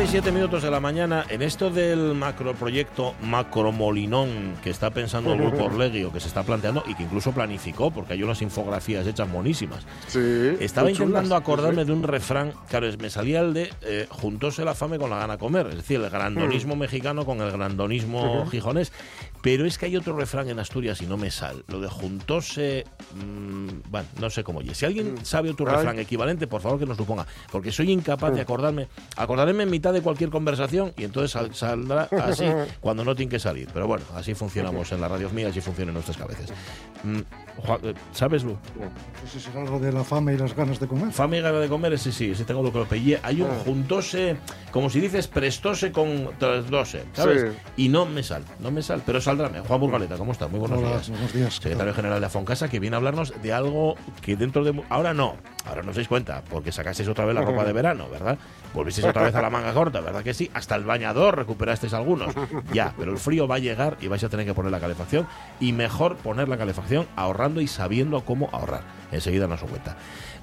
11 y 7 minutos de la mañana, en esto del macroproyecto Macromolinón que está pensando el grupo Orlegio, que se está planteando y que incluso planificó, porque hay unas infografías hechas monísimas. Sí, Estaba chulas, intentando acordarme sí. de un refrán, claro, es- me salía el de eh, juntóse la fame con la gana comer, es decir, el grandonismo mexicano con el grandonismo gijonés, pero es que hay otro refrán en Asturias y no me sale, lo de juntóse, mm, bueno, no sé cómo oye. Si alguien sabe otro refrán equivalente, por favor que nos lo ponga, porque soy incapaz de acordarme, acordarme en mitad de cualquier conversación y entonces sal- saldrá así cuando no tiene que salir. Pero bueno, así funcionamos en las radios mías y funciona en nuestras cabezas. Mm, eh, ¿Sabes, Lu? Ese será algo de la fame y las ganas de comer. Fame y gana de comer, ese sí, ese tengo lo que lo pillé. Hay un Ah. juntóse, como si dices, prestóse con trasdose, ¿sabes? Sí. Y no me sal, no me sal, pero Juan Burgaleta, ¿cómo estás? Muy buenos Hola, días. buenos días. Secretario General de Afoncasa, que viene a hablarnos de algo que dentro de... Ahora no, ahora no os dais cuenta, porque sacasteis otra vez la ropa de verano, ¿verdad? Volvisteis otra vez a la manga corta, ¿verdad que sí? Hasta el bañador recuperasteis algunos. Ya, pero el frío va a llegar y vais a tener que poner la calefacción. Y mejor poner la calefacción ahorrando y sabiendo cómo ahorrar. Enseguida nos os cuenta.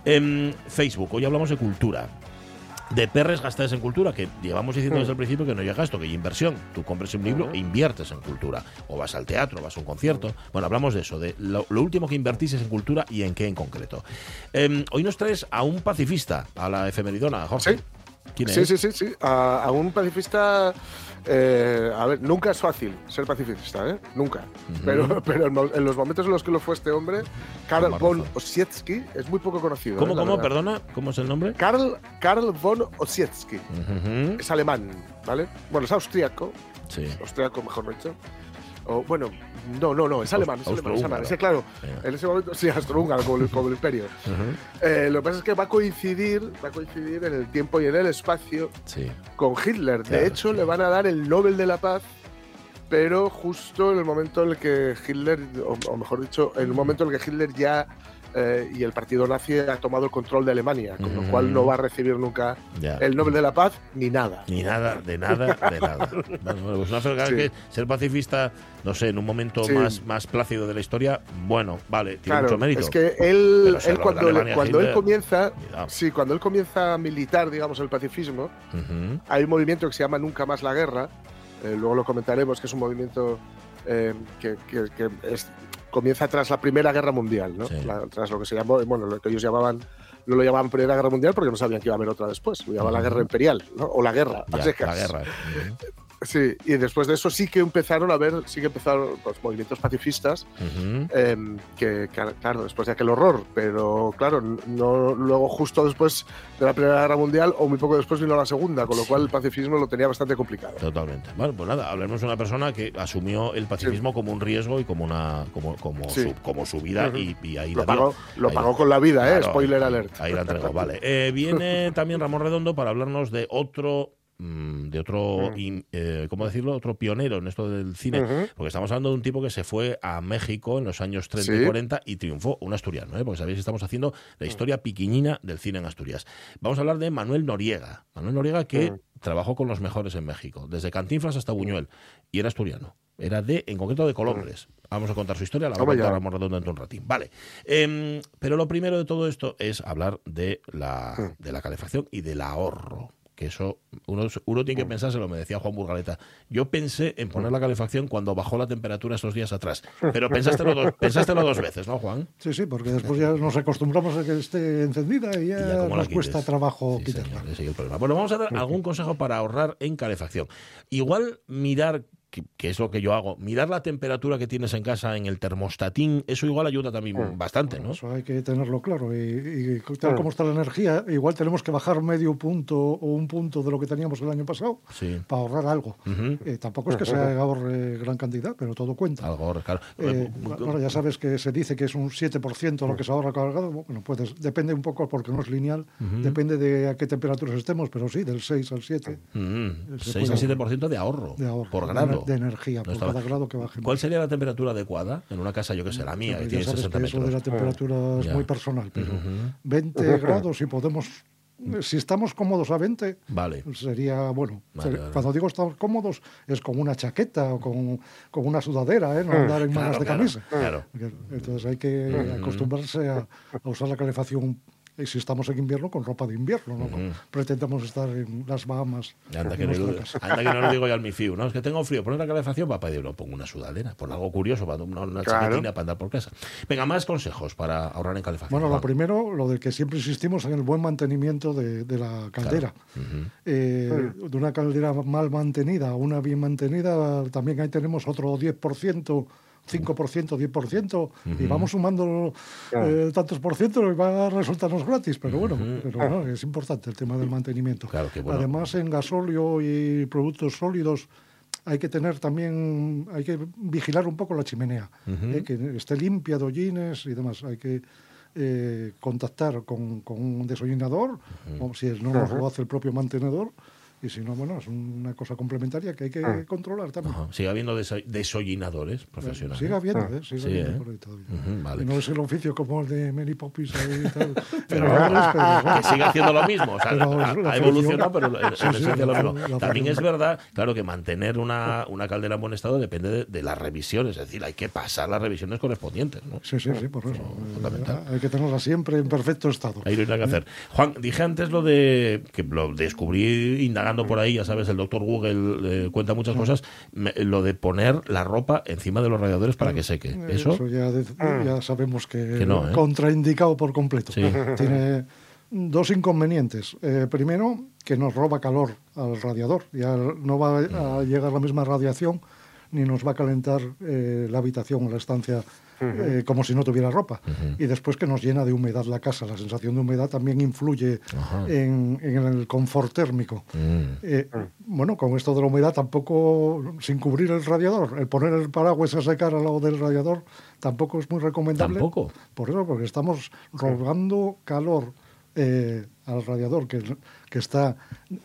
En Facebook, hoy hablamos de cultura. De perres gastadas en cultura, que llevamos diciendo desde el principio que no hay gasto, que hay inversión. Tú compres un libro e inviertes en cultura. O vas al teatro, vas a un concierto. Bueno, hablamos de eso, de lo, lo último que invertís es en cultura y en qué en concreto. Em, hoy nos traes a un pacifista, a la efemeridona, Jorge. Sí. ¿Quién Sí, es? sí, sí, sí. A, a un pacifista. Eh, a ver, nunca es fácil ser pacifista, ¿eh? Nunca. Pero, pero en, los momentos en los que lo fue este hombre, Karl von. Ossietzky es muy poco conocido. ¿Cómo, ¿eh? Cómo? verdad. Perdona, ¿cómo es el nombre? Karl, Karl von Ossietzky. Es alemán, ¿vale? Bueno, es austríaco. Sí. Austriaco, mejor dicho. O, bueno, no, no, no, es alemán, es alemán, es alemán. austrohúngaro. Ese, claro, en ese momento, sí, astrohúngaro, como, como el imperio. Eh, lo que pasa es que va a coincidir, va a coincidir en el tiempo y en el espacio Sí. con Hitler. Claro, de hecho, sí. le van a dar el Nobel de la Paz, pero justo en el momento en el que Hitler, o, o mejor dicho, en el momento en el que Hitler ya eh, y el partido nazi ha tomado el control de Alemania, con lo cual Mm. no va a recibir nunca Ya. el Nobel de la Paz ni nada. Ni nada, de nada, de nada. Bueno, bueno, pues una cosa Sí. que ser pacifista, no sé, en un momento Sí. más, más plácido de la historia, bueno, vale, tiene Claro, mucho mérito. es que él, Pero él cuando, Alemania, él comienza, cuidado. sí, cuando él comienza a militar, digamos, el pacifismo, hay un movimiento que se llama Nunca más la guerra, eh, luego lo comentaremos, que es un movimiento eh, que, que- que es- comienza tras la Primera Guerra Mundial, ¿no? Sí. La- tras lo que se llamó, bueno, lo que ellos llamaban, no lo llamaban Primera Guerra Mundial porque no sabían que iba a haber otra después, lo llamaban la. Guerra Imperial, ¿no? O la guerra, Ya, la guerra. Sí, y después de eso sí que empezaron a haber, sí que empezaron los movimientos pacifistas Ujú. Em, que, que, claro, después de aquel horror, pero claro, no luego justo después de la Primera Guerra Mundial o muy poco después vino la Segunda, con lo cual el pacifismo lo tenía bastante complicado. Totalmente. Bueno, pues nada, hablemos de una persona que asumió el pacifismo como un riesgo y como una como, como, Sí. su, como su vida Ujú. y, y ahí Lo la pagó, lo Ahí pagó la- con la vida, ¿eh? Claro, Spoiler ahí- alert. Ahí la entregó, vale. Eh, viene también Ramón Redondo para hablarnos de otro de otro, Mm. in- eh, ¿cómo decirlo? Otro pionero en esto del cine. Porque estamos hablando de un tipo que se fue a México en los años 30 y Sí. 40 y triunfó, un asturiano, ¿eh? porque sabéis que estamos haciendo la historia piquiñina del cine en Asturias. Vamos a hablar de Manuel Noriega. Manuel Noriega que Mm. trabajó con los mejores en México, desde Cantinflas hasta Buñuel, y era asturiano. Era de, en concreto, de Colombres. Vamos a contar su historia, la va a contar. Ramón dentro de un ratín. Vale. Em, pero lo primero de todo esto es hablar de la, Mm. de la calefacción y del ahorro. Que eso, uno, uno tiene que pensárselo, me decía Juan Burgaleta. Yo pensé en poner la calefacción cuando bajó la temperatura estos días atrás. Pero pensástelo dos, pensástelo dos veces, ¿no, Juan? Sí, sí, porque después ya nos acostumbramos a que esté encendida y Y ya, como nos cuesta trabajo Sí, quitarla. señor, ese es el problema. Bueno, vamos a dar algún consejo para ahorrar en calefacción. Igual mirar, que, que es lo que yo hago, mirar la temperatura que tienes en casa en el termostatín, eso igual ayuda también bastante, ¿no? Eso hay que tenerlo claro. Y, y tal como está la energía, igual tenemos que bajar medio punto o un punto de lo que teníamos el año pasado Sí. para ahorrar algo. Eh, tampoco es que se ahorre gran cantidad, pero todo cuenta. Algo, claro. Eh, bueno, ya sabes que se dice que es un 7% lo que se ahorra cada grado. Bueno, puedes, depende un poco porque no es lineal, depende de a qué temperaturas estemos, pero sí, del 6 al 7. Mm, Se 6 a puede 7% de ahorro, de ahorro. por grado. De energía No por estaba- cada grado que baje. ¿Cuál sería la temperatura adecuada en una casa, yo que sé, la mía, que ya tiene sabes 60 que eso de metros? la temperatura es Ya. muy personal, pero Ujú. 20 grados si podemos, si estamos cómodos a 20, Vale. sería bueno. Vale, ser- vale. Cuando digo estamos cómodos es con una chaqueta o con, con una sudadera, ¿eh? no andar en Claro, manas de claro, camisa. claro. Entonces hay que acostumbrarse a, a usar la calefacción. Y si estamos en invierno, con ropa de invierno, no Con- pretendamos estar en las Bahamas. Anda que, no, lo- casa. anda que no lo digo yo al mi fiu, ¿no? Es que tengo frío, poner la calefacción va a pedir, no pongo una sudadera, pon algo curioso, para una, una Claro. chaquetina para andar por casa. Venga, más consejos para ahorrar en calefacción. Bueno, lo primero, lo de que siempre insistimos en el buen mantenimiento de, de la caldera. Eh, De una caldera mal mantenida a una bien mantenida, también ahí tenemos otro 10%. 5%, 10%, y vamos sumando eh, tantos por ciento y va a resultarnos gratis, pero bueno, pero no, es importante el tema del mantenimiento. Claro que bueno. Además, en gasóleo y productos sólidos hay que tener también, hay que vigilar un poco la chimenea, eh, que esté limpia de hollines y demás. Hay que eh, contactar con, con un desollinador, o si no nos lo hace el propio mantenedor, y si no, bueno, es una cosa complementaria que hay que controlar también. Ajá. Sigue habiendo deso- desollinadores profesionales. Sigue habiendo, ¿eh? Sigue Sí, habiendo ¿eh? por ahí todavía. Ujú, vale. Y no es el oficio como el de Mary Poppins ahí y tal. Pero, pero bueno. que sigue haciendo lo mismo. O sea, Pero ha, evolucionado, pero en, Sí, sí, lo mismo. la También es verdad, claro, que mantener una, una caldera en buen estado depende de, de las revisiones. Es decir, hay que pasar las revisiones correspondientes. ¿no? Sí, sí, sí, por eso. fundamental. Eh, Hay que tenerla siempre en perfecto estado. Ahí no hay nada que hacer. Juan, dije antes lo de que lo descubrí indagando por ahí, ya sabes, el doctor Google eh, cuenta muchas cosas, me- lo de poner la ropa encima de los radiadores para que seque. Eh, Eso, ya, de- ya sabemos que, Que no, ¿eh? contraindicado por completo. Sí. Tiene dos inconvenientes. Eh, primero, que nos roba calor al radiador. Ya no va a llegar la misma radiación ni nos va a calentar eh, la habitación o la estancia eh, como si no tuviera ropa. Y después que nos llena de humedad la casa. La sensación de humedad también influye en, en el confort térmico. Mm. Eh, bueno, con esto de la humedad tampoco, sin cubrir el radiador, el poner el paraguas a secar al lado del radiador tampoco es muy recomendable. Tampoco. Por eso, porque estamos robando calor eh, al radiador que, que está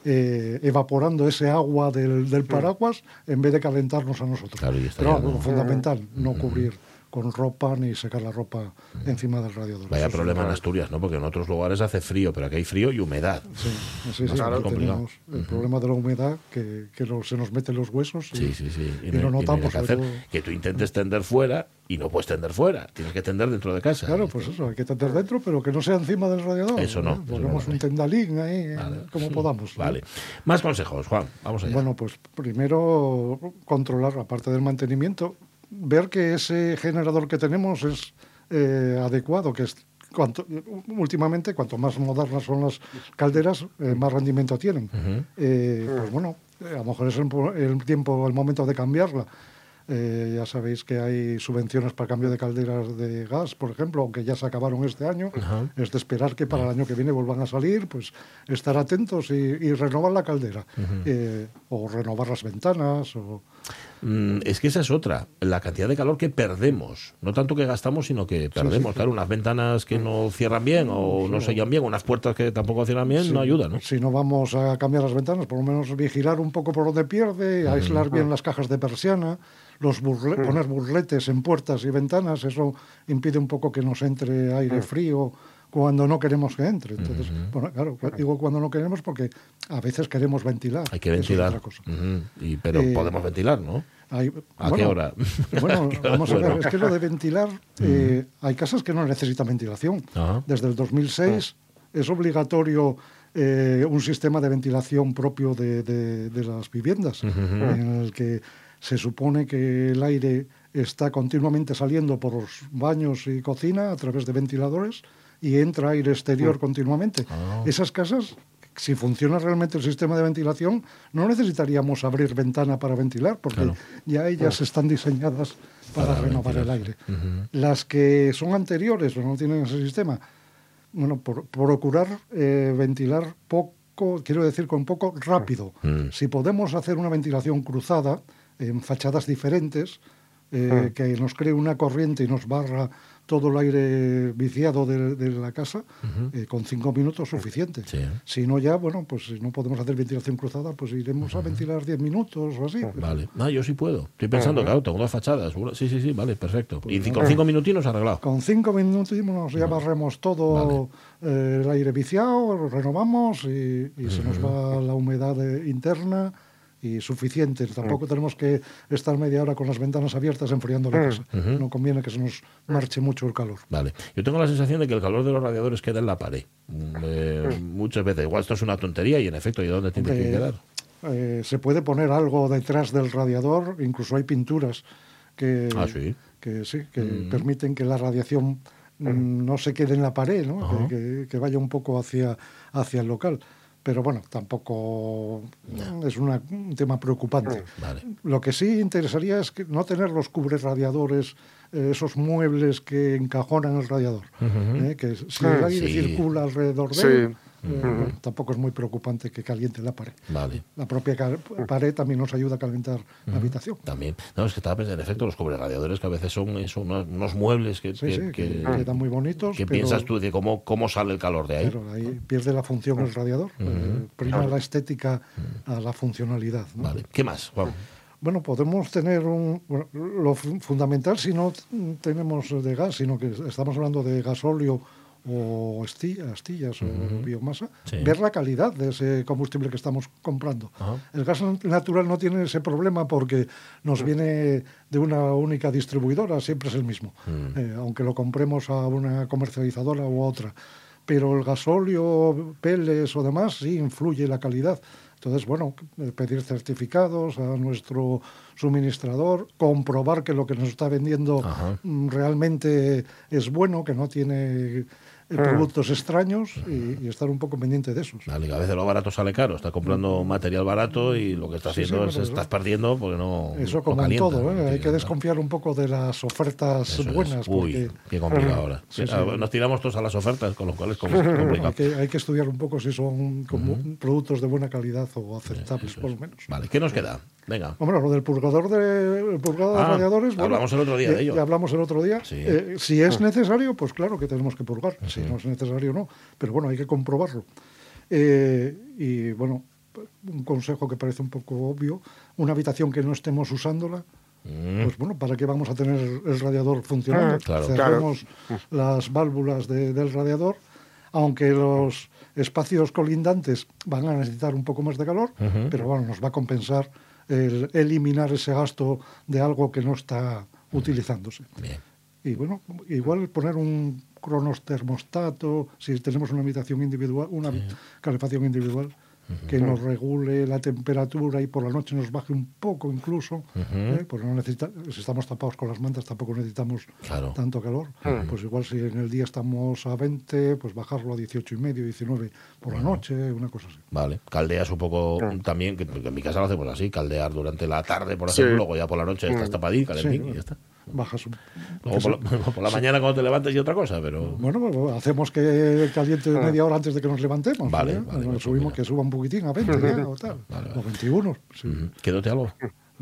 eh, evaporando ese agua del, del paraguas en vez de calentarnos a nosotros. Claro, y está Pero ¿no? fundamental, no cubrir con ropa ni secar la ropa encima del radiador. vaya Eso problema en Asturias, ¿no? Porque en otros lugares hace frío, pero aquí hay frío y humedad. Sí, sí, sí, Claro, tenemos el problema de la humedad que, que lo- se nos mete en los huesos. y- Sí, sí, sí. Y, no- lo notamos. que hacer. sobre todo. Que tú intentes tender fuera y no puedes tender fuera. Tienes que tender dentro de casa. Claro, pues eso, hay que tener dentro, pero que no sea encima del radiador. Eso no, ¿eh? Ponemos no, un tendalín ahí, eh, Vale. como podamos. Vale. Más consejos, Juan. Vamos allá. Bueno, pues primero controlar, aparte del mantenimiento, ver que ese generador que tenemos es eh, adecuado, que es cuanto, últimamente cuanto más modernas son las calderas, eh, más rendimiento tienen. Eh, Pues bueno, a lo mejor es el, po- el tiempo, el momento de cambiarla. Eh, ya sabéis que hay subvenciones para cambio de calderas de gas, por ejemplo, aunque ya se acabaron este año. Es de esperar que para el año que viene vuelvan a salir, pues estar atentos y, y renovar la caldera. Eh, o renovar las ventanas. O, es que esa es otra. La cantidad de calor que perdemos. No tanto que gastamos, sino que perdemos. Claro, unas ventanas que no cierran bien o no sellan bien, unas puertas que tampoco cierran bien, no ayudan, ¿no? Si no vamos a cambiar las ventanas, por lo menos vigilar un poco por donde pierde, aislar bien las cajas de persiana, los burle- poner burletes en puertas y ventanas, eso impide un poco que nos entre aire frío cuando no queremos que entre. Entonces, bueno, claro, digo cuando no queremos porque a veces queremos ventilar. Hay que es ventilar. otra cosa. Y, pero Eh, podemos ventilar, ¿no? Hay- ¿A bueno, qué hora? Bueno, ¿A qué hora vamos es a ver, bueno? es que lo de ventilar, eh, hay casas que no necesitan ventilación. Ajá. Desde el 2006 es obligatorio eh, un sistema de ventilación propio de, de- de las viviendas, en el que se supone que el aire está continuamente saliendo por los baños y cocina a través de ventiladores y entra aire exterior continuamente. Ah. Esas casas si funciona realmente el sistema de ventilación, no necesitaríamos abrir ventana para ventilar, porque Claro. ya ellas están diseñadas para, Para renovar el aire. Las que son anteriores o no tienen ese sistema, bueno, por, procurar eh, ventilar poco, quiero decir con poco, rápido. Mm. Si podemos hacer una ventilación cruzada en fachadas diferentes, eh, Mm. que nos cree una corriente y nos barra todo el aire viciado de, de la casa, eh, con cinco minutos suficiente. Sí. Si no ya, bueno, pues si no podemos hacer ventilación cruzada, pues iremos a ventilar 10 minutos o así. Vale. No, yo sí puedo. Estoy pensando, claro, tengo dos fachadas. Sí, sí, sí, vale, perfecto. y ci- con cinco minutinos arreglado. Con cinco minutos ya barremos todo eh, el aire viciado, renovamos y, y se nos va la humedad eh, interna y suficiente. Tampoco tenemos que estar media hora con las ventanas abiertas enfriando la casa. No conviene que se nos marche mucho el calor. Vale. Yo tengo la sensación de que el calor de los radiadores queda en la pared. Mm, eh, Muchas veces. Igual esto es una tontería y en efecto, ¿y dónde tiene que quedar? eh, se puede poner algo detrás del radiador, incluso hay pinturas que, Ah, sí. que, sí, que permiten que la radiación mm, no se quede en la pared, ¿no? Que- que vaya un poco hacia, hacia el local. Pero bueno, tampoco es una- un tema preocupante. Vale. Lo que sí interesaría es que no tener los cubres radiadores, eh, esos muebles que encajonan el radiador. eh, que si el aire Sí. circula alrededor de Eh, tampoco es muy preocupante que caliente la pared. Vale. La propia pared también nos ayuda a calentar la habitación. También. No, es que estaba pensando, en efecto, los radiadores que a veces son, eso, unos, unos muebles que, Sí, que- sí, que- que quedan muy bonitos. pero- piensas tú de cómo, cómo sale el calor de ahí. Pero ahí pierde la función el radiador. eh, prima la estética a la funcionalidad. ¿no? Vale. ¿Qué más, Juan? Bueno, podemos tener un. bueno, lo fu- fundamental, si no tenemos de gas, sino que estamos hablando de gasóleo o astillas o biomasa, Sí. ver la calidad de ese combustible que estamos comprando. Ajá. El gas natural no tiene ese problema porque nos viene de una única distribuidora, siempre es el mismo, eh, aunque lo compremos a una comercializadora u otra. Pero el gasóleo, peles o demás, sí influye la calidad. Entonces, bueno, eh, pedir certificados a nuestro suministrador, comprobar que lo que nos está vendiendo Ajá. mm, realmente es bueno, que no tiene eh, productos extraños y, y estar un poco pendiente de esos. Que a veces lo barato sale caro. Estás comprando material barato y lo que estás Sí, sí, haciendo es pero- estás perdiendo porque no. Eso no como en todo, ¿eh? hay que desconfiar un poco de las ofertas Eso es. buenas. Uy, porque qué complicado ahora. Sí. Ah, Nos tiramos todos a las ofertas, con lo cual es complicado. hay que, hay que estudiar un poco si son como productos de buena calidad o aceptables, por lo menos. Vale, ¿qué nos queda? Venga. Hombre, lo del purgador de, el purgador de Ah, radiadores. bueno, hablamos el otro día ya- de ello. ya hablamos el otro día. Sí. Eh, si es necesario, pues claro que tenemos que purgar. Si no es necesario, no. Pero bueno, hay que comprobarlo. Eh, y bueno, un consejo que parece un poco obvio: una habitación que no estemos usándola. Mm, Pues bueno, ¿para qué vamos a tener el radiador funcionando? Claro. Cerremos las válvulas de- del radiador, aunque los espacios colindantes van a necesitar un poco más de calor, pero bueno, nos va a compensar el eliminar ese gasto de algo que no está utilizándose. bien. Y bueno, igual poner un cronos termostato, si tenemos una habitación individual, una calefacción individual, que nos regule la temperatura y por la noche nos baje un poco incluso, ¿eh? porque no necesita, si estamos tapados con las mantas tampoco necesitamos Claro. tanto calor. Pues igual si en el día estamos a 20, pues bajarlo a 18 y medio, 19 por la noche, una cosa así. Vale, caldeas un poco también, que, que en mi casa lo hacemos así, caldear durante la tarde, por Sí. ejemplo, luego ya por la noche estás tapadín, calentín Sí. y ya está. Bajas un... Luego por la, por la mañana cuando te levantes y otra cosa, pero... Bueno, pues hacemos que caliente media hora antes de que nos levantemos. Vale, ¿eh? vale, Nos pues subimos, que suba un poquitín a 20 ya, o tal. Vale, vale. O 21. sí. Ujú. ¿Quédote algo?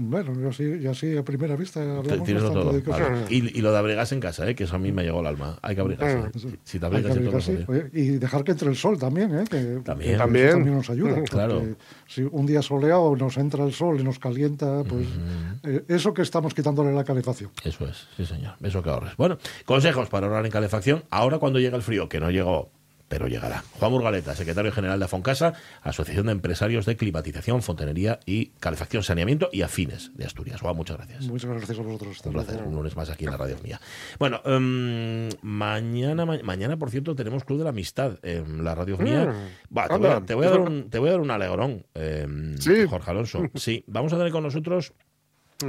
Bueno, yo sí, yo sí, a primera vista Tienes todo. de cosas. Vale. Y, y lo de abrigarse en casa, ¿eh? que eso a mí me llegó al alma. Hay que abrigarse. Si- Si te abrigas todo abrigarse, oye, y dejar que entre el sol también, ¿eh? que También. que También. nos ayuda. Claro. Si un día soleado nos entra el sol y nos calienta, pues eh, eso que estamos quitándole la calefacción. Eso es, sí señor, eso que ahorres. Bueno, consejos para ahorrar en calefacción. Ahora cuando llega el frío, que no llegó, pero llegará. Juan Burgaleta, secretario general de Afoncasa, Asociación de Empresarios de Climatización, Fontanería y Calefacción, Saneamiento y Afines de Asturias. Juan, muchas gracias. Muchas gracias a vosotros. Un placer, un lunes más aquí en la radio mía. Bueno, em, mañana, ma- mañana, por cierto, tenemos Club de la Amistad en la radio mía. Mm, te, voy a, anda. te voy a dar un, te voy a dar un alegrón, em, Sí. Jorge Alonso. Sí, vamos a tener con nosotros.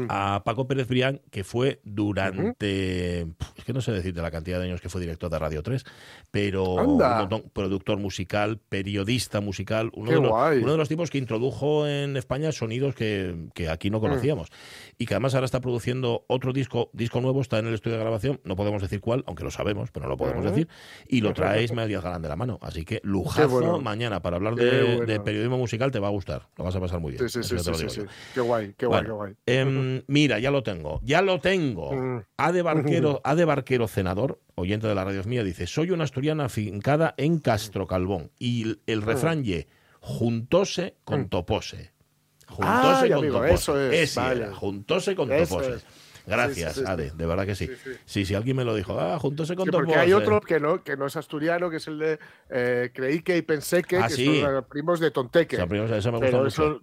A Paco Pérez Brián, que fue durante, es que no sé decirte la cantidad de años que fue director de Radio 3, pero un productor musical, periodista musical, uno de, los, uno de los tipos que introdujo en España sonidos que, que aquí no conocíamos. Y que además ahora está produciendo otro disco, disco nuevo, está en el estudio de grabación, no podemos decir cuál, aunque lo sabemos, pero no lo podemos decir, y lo trae Ismael Díaz Galán de la mano. Así que lujazo bueno. mañana para hablar de, bueno. de periodismo musical, te va a gustar, lo vas a pasar muy bien. Sí, sí, sí. Qué guay, qué guay, Bueno, qué guay. em, Em, mira, ya lo tengo, ya lo tengo. Mm. A de Barquero, A de Barquero Cenador, oyente de la radio mía, dice: Soy una asturiana afincada en Castro Calvón. Y el, el refrán ye, juntóse con topose. Juntóse Ay, con amigo, topose. eso es, Ese vale. era, juntóse con Eso topose. es. Gracias, Sí, sí, sí, Ade, de verdad que sí. Sí, sí, alguien me lo dijo. Ah, juntóse con topose. porque hay otro que no, que no es asturiano, que es el de eh, creí que y pensé que, Ah, que sí. son primos de Tonteque. O sea, primero, eso me gusta pero, mucho. eso,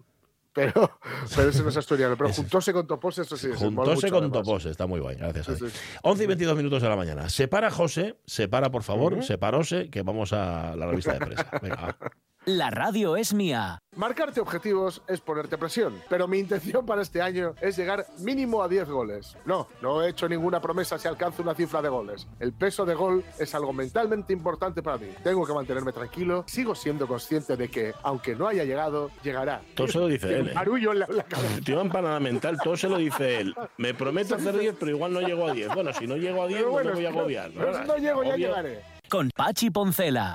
pero, pero ese no es asturiano. Pero juntóse con Topos, eso sí. Juntóse con. Topose, está muy guay, gracias. Sí, Ade. sí. 11 y 22 minutos de la mañana. Separa José, separa por favor, Ujú. separóse, que vamos a la revista de prensa. Venga, va. La radio es mía. Marcarte objetivos es ponerte presión, pero mi intención para este año es llegar mínimo a 10 goles. No, no he hecho ninguna promesa si alcanzo una cifra de goles. El peso de gol es algo mentalmente importante para mí. Tengo que mantenerme tranquilo, sigo siendo consciente de que, aunque no haya llegado, llegará. Todo se lo dice Tiene él. ¿eh? barullo en la, la cabeza. Tío empanada mental, todo se lo dice él. Me prometo hacer 10, pero igual no llego a 10. Bueno, si no llego a 10, Pero bueno, no me voy a no- agobiar. no, no llego, ya Obvio. llegaré. Con Pachi Poncela.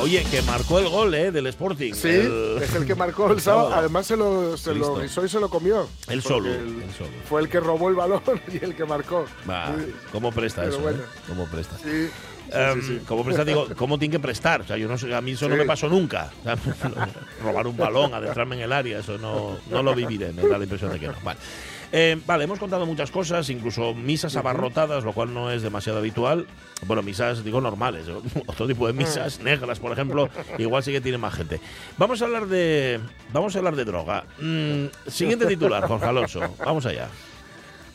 Oye, que marcó el gol, ¿eh? Del Sporting. Sí, El- es el que marcó el sábado. Además se lo, se lo y se lo comió. El solo, el- el solo. Fue el que robó el balón y el que marcó. Sí. ¿cómo presta Pero eso? bueno. eh? ¿Cómo presta? Sí, sí, sí, sí. ¿Cómo presta? Digo, ¿cómo tiene que prestar? O sea, yo no sé, a mí eso no me pasó nunca. O sea, robar un balón, adentrarme en el área, eso no, no lo viviré, me da la impresión de que no. Vale. Eh, vale, hemos contado muchas cosas, incluso misas abarrotadas, lo cual no es demasiado habitual. Bueno, misas, digo, normales. Otro tipo de misas, negras, por ejemplo, igual sí que tiene más gente. Vamos a hablar de, vamos a hablar de droga. Mm, siguiente titular, Jorge Alonso. Vamos allá.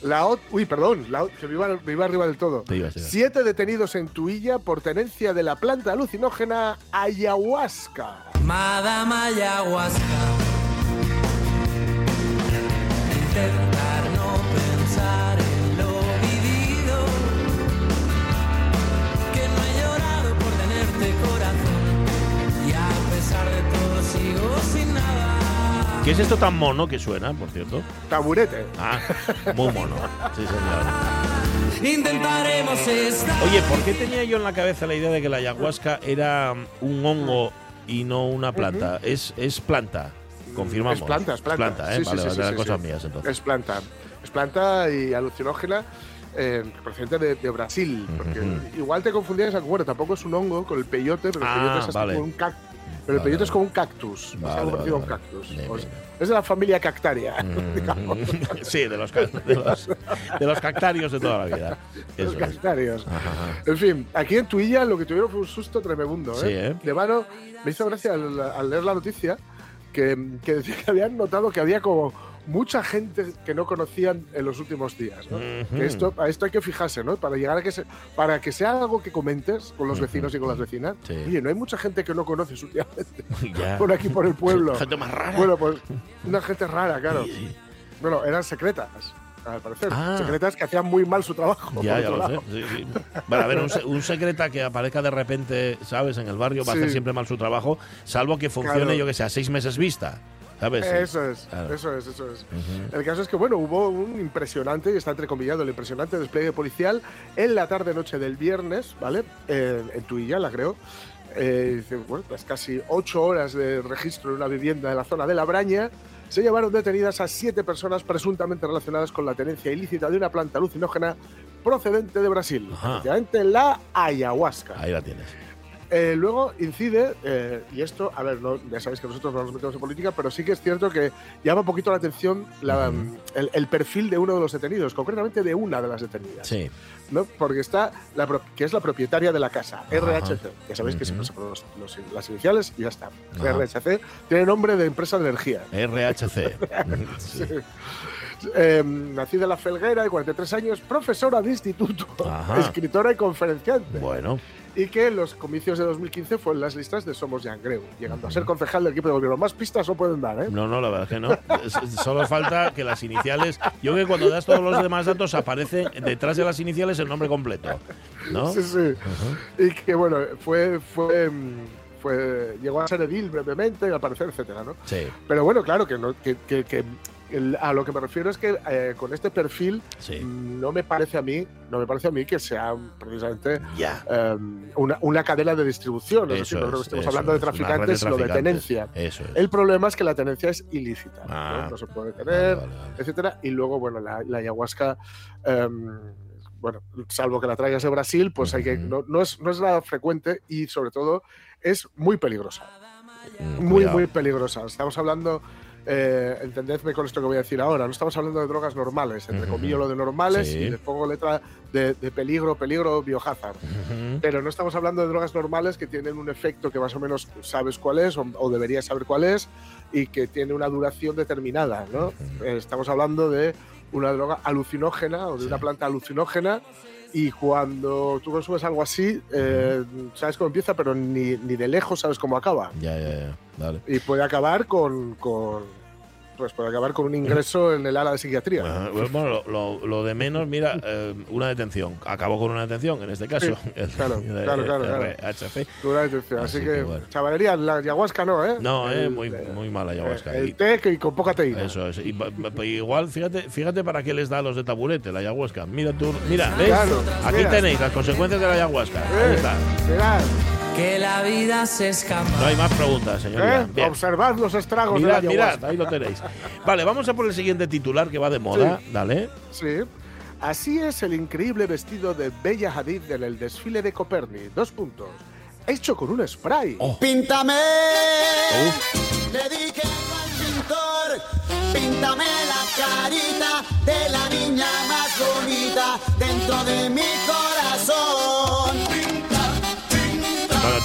La ot- Uy, perdón, la ot- que me iba, me iba arriba del todo. Te te. Siete detenidos en Tuilla por tenencia de la planta alucinógena ayahuasca. Madame Ayahuasca. ¿Qué es esto tan mono que suena, por cierto? Taburete. Ah, muy mono. Sí, señor. Intentaremos estar. Oye, ¿por qué tenía yo en la cabeza la idea de que la ayahuasca era un hongo y no una planta? es, es planta, confirmamos. Es planta, es planta. ¿eh? Sí, sí, vale, sí, vale, sí, cosas sí. mías entonces. Es planta. Es planta y alucinógena. Eh, procedente de, de Brasil. Porque igual te confundías, bueno, tampoco es un hongo con el peyote, pero el Ah, peyote es así vale. como un cactus. Pero el peyote es como un cactus. Es algo parecido a un cactus. Pues, es de la familia cactaria. digamos. Mm, sí, de los, de, los, de los cactarios de toda la vida. Los Eso es. cactarios. Ajá. En fin, aquí en Tuilla lo que tuvieron fue un susto tremendo. Sí, ¿eh? De mano, me hizo gracia al, al leer la noticia que, que decía que habían notado que había como mucha gente que no conocían en los últimos días. ¿no? Esto, a esto hay que fijarse, ¿no? Para llegar a que se, para que sea algo que comentes con los vecinos y con las vecinas. Sí. Oye, no hay mucha gente que no conoces últimamente por aquí por el pueblo. Gente más rara. Bueno, pues una gente rara, claro. Bueno, eran secretas, al parecer. Ah. Secretas que hacían muy mal su trabajo. Ya, ya lo sé. lado. sí, sí. Bueno, a ver, un, se- un secreta que aparezca de repente, ¿sabes? En el barrio va a hacer siempre mal su trabajo, salvo que funcione, Claro. yo que sé, a seis meses vista. Eso es, Claro. eso es, eso es. El caso es que, bueno, hubo un impresionante, y está entrecomillado, el impresionante despliegue policial en la tarde-noche del viernes, ¿vale? Eh, en Tuilla, la creo. Eh, bueno, pues casi ocho horas de registro en una vivienda en la zona de La Braña. Se llevaron detenidas a siete personas presuntamente relacionadas con la tenencia ilícita de una planta alucinógena procedente de Brasil, Ajá. la ayahuasca. Ahí la tienes. Eh, luego incide, eh, y esto, a ver, no- ya sabéis que nosotros no nos metemos en política, pero sí que es cierto que llama un poquito la atención la- Ujú. el, el perfil de uno de los detenidos, concretamente de una de las detenidas. Sí. ¿no? Porque está, la, que es la propietaria de la casa, RHC. Ya sabéis que Ujú. siempre se ponen los- los- las iniciales y ya está. Ajá. RHC tiene nombre de empresa de energía. RHC. Sí. Eh, nacida en la Felguera, de 43 años, profesora de instituto, Ajá. escritora y conferenciante. Bueno, y que en los comicios de 2015 fue en las listas de Somos Yangreu, llegando a ser concejal del equipo de gobierno. Más pistas no pueden dar, ¿eh? no, no, la verdad es que no. Solo falta que las iniciales. Yo creo que cuando das todos los demás datos aparece detrás de las iniciales el nombre completo. ¿no? Sí, sí. Y que bueno, fue, fue, mm, fue, llegó a ser edil brevemente, al parecer, etcétera, ¿no? Sí, Pero bueno, claro, que, no- que, que- que el- a lo que me refiero es que eh, con este perfil sí. no me parece a mí, no me parece a mí que sea precisamente Ya. eh, una, una cadena de distribución. Es Eso decir, no creo que es, estemos hablando de es, traficantes, sino de tenencia. Eso es. El problema es que la tenencia es ilícita. ¿no? Ah. No se puede tener, vale, vale. etcétera. Y luego, bueno, la, la ayahuasca, em, bueno, salvo que la traigas de Brasil, pues hay que, no, no es, no es nada frecuente y sobre todo es muy peligrosa. Mm, Muy, muy peligrosa. Estamos hablando, eh, entendedme con esto que voy a decir ahora, no estamos hablando de drogas normales, entre Ujú. comillas lo de normales Sí. y les pongo letra de, de peligro, peligro, biohazard. Pero no estamos hablando de drogas normales que tienen un efecto que más o menos sabes cuál es o, o deberías saber cuál es y que tiene una duración determinada. ¿no? Eh, Estamos hablando de una droga alucinógena o de Sí. una planta alucinógena y cuando tú consumes algo así, eh, sabes cómo empieza, pero ni, ni de lejos sabes cómo acaba. Ya, ya, ya. Dale. Y puede acabar con, con- pues puede acabar con un ingreso en el ala de psiquiatría. Ajá, Bueno, lo, lo- lo de menos, mira, eh, una detención. Acabó con una detención, en este caso. el- claro, el claro, claro, claro. Dura detención. Así, Así que, que bueno. chavalería, la ayahuasca no, ¿eh? No, eh, muy, muy mala ayahuasca. El Y- té que con poca teína. Eso es. Y, igual, fíjate, fíjate para qué les da a los de taburete la ayahuasca. Mira tú, mira, ¿ves? Aquí mira. tenéis las consecuencias de la ayahuasca. Ahí Eh, está. mirad, Que la vida se escapa. No hay más preguntas, señoría. ¿eh? Observad los estragos Mirad, de la mirad, ahí lo tenéis. Vale, vamos a por el siguiente titular que va de moda. Dale. Sí. Así es el increíble vestido de Bella Hadid en el desfile de Coperni. Dos puntos. Hecho con un spray. Oh. Píntame, Uf. le dije al pintor, píntame la carita de la niña más bonita dentro de mi corazón.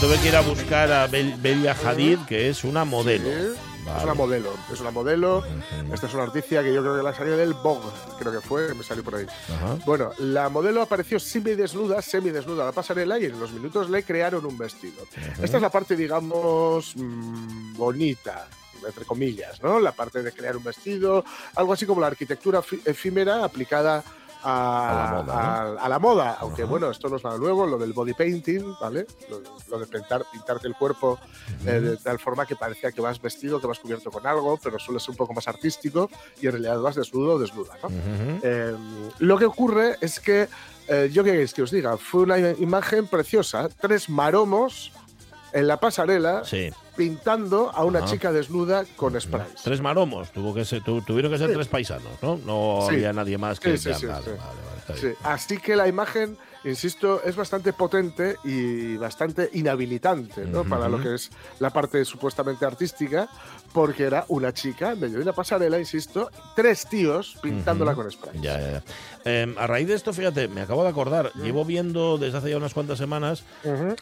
Tuve que ir a buscar a Bel- Belia Hadid, que es una modelo. Sí, Vale. Es una modelo. Es una modelo. Esta es una noticia que yo creo que la salió del Vogue. Creo que fue, que me salió por ahí. Ajá. Bueno, la modelo apareció semidesnuda, semidesnuda a la pasarela y en unos minutos le crearon un vestido. Esta es la parte, digamos, mm, bonita, entre comillas, ¿no? La parte de crear un vestido, algo así como la arquitectura efímera aplicada a, A la moda, a- a la moda. Aunque bueno, esto no es nada nuevo, lo del body painting, ¿vale? Lo, lo de pintar, pintarte el cuerpo eh, de tal forma que parecía que vas vestido, que vas cubierto con algo, pero suele ser un poco más artístico y en realidad vas desnudo o desnuda. Eh, lo que ocurre es que, eh, yo qué queréis que os diga, fue una imagen preciosa, tres maromos en la pasarela Sí. pintando a una Ajá. chica desnuda con sprays. Tres maromos. Tuvo que ser, tu- tuvieron que ser Sí. tres paisanos, ¿no? No Sí. había nadie más que. Vale. Así que la imagen, insisto, es bastante potente y bastante inhabilitante ¿no? Para lo que es la parte supuestamente artística, porque era una chica en medio de una pasarela, insisto, tres tíos pintándola con sprays. Ya, ya, ya. Eh, a raíz de esto, fíjate, me acabo de acordar, Mm. llevo viendo desde hace ya unas cuantas semanas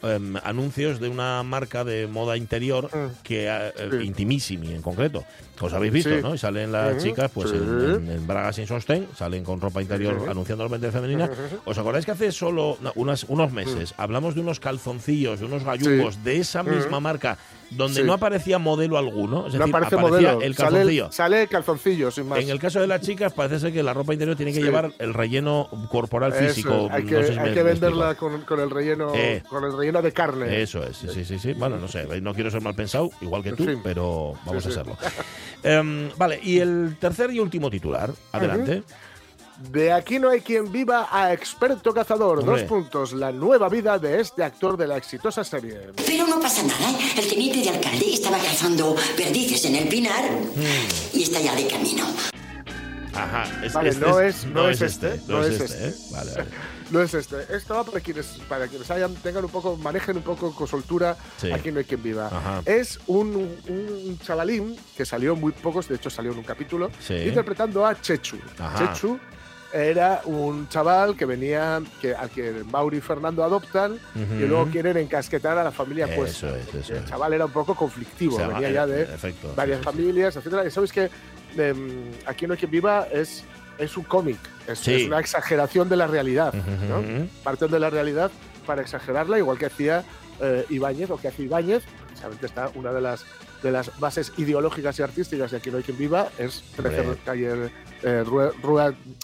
em, anuncios de una marca de moda interior Mm. que eh, Sí. Intimissimi en concreto. Os habéis visto, Sí. ¿no? Y salen las chicas pues Sí. en, en- en bragas sin sostén, salen con ropa interior anunciando la mente femenina. ¿Os acordáis que hace solo no, unas, unos meses hablamos de unos calzoncillos, de unos gallumos de esa misma marca donde Sí. no aparecía modelo alguno? Es No decir, aparece aparecía modelo, el sale calzoncillo. Sale el calzoncillo, sin más. En el caso de las chicas, parece ser que la ropa interior tiene que Sí. llevar el relleno corporal Eso, físico. hay no que, sé si hay me- que me venderla con, con el relleno Eh. con el relleno de carne. Eso es, sí, sí, sí, sí. Bueno, no sé, no quiero ser mal pensado, igual que tú, pero vamos a hacerlo. Em, vale, y el tercer y último titular, adelante. De aquí no hay quien viva a experto cazador. Hombre. Dos puntos. La nueva vida de este actor de la exitosa serie. Pero no pasa nada. ¿eh? El teniente de alcalde estaba cazando perdices en el pinar y está ya de camino. Ajá, es, Vale, este no es- no es este, no, no es es este, ¿eh? Vale, vale. No es este. Esto va para quienes, para quienes hayan, tengan un poco, manejen un poco con soltura. Sí. Aquí no hay quien viva. Ajá. Es un, un chavalín que salió muy pocos, de hecho salió en un capítulo, Sí. interpretando a Chechu. Ajá. Chechu era un chaval que venía, que, al que Mauri y Fernando adoptan y luego quieren encasquetar a la familia Eso Cuesta. es, eso el es. chaval era un poco conflictivo, O sea, venía eh, ya de efecto, varias sí, sí, sí. familias, etcétera. Y sabes que em, aquí no hay quien viva es, es un cómic, es, Sí. es una exageración de la realidad, ujú. Parten de la realidad para exagerarla, igual que hacía eh, Ibáñez o que hace Ibáñez. Precisamente está una de las de las bases ideológicas y artísticas de aquí no hay quien viva es 13 Hombre. calle eh,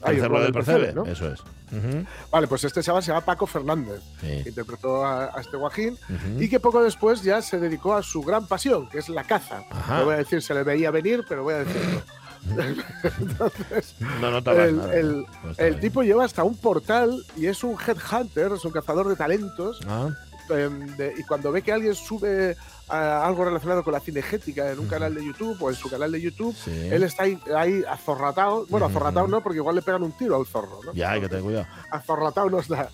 ay, Tercer Rue del Percebe, ¿no? eso es. Ujú. Vale, pues este chaval se llama Paco Fernández, Sí. que interpretó a, a este guajín Ujú. y que poco después ya se dedicó a su gran pasión, que es la caza. No voy a decir, se le veía venir, pero voy a decirlo. Entonces, No notabas el, nada. el- No el tipo lleva hasta un portal y es un headhunter, es un cazador de talentos. Ah, em, de- y cuando ve que alguien sube a algo relacionado con la cinegética en un canal de YouTube o en su canal de YouTube, sí. él está ahí, ahí azorratado. Bueno, Ujú. azorratado no, porque igual le pegan un tiro al zorro. ¿no? Ya, hay que tener cuidado. azorratado nos da.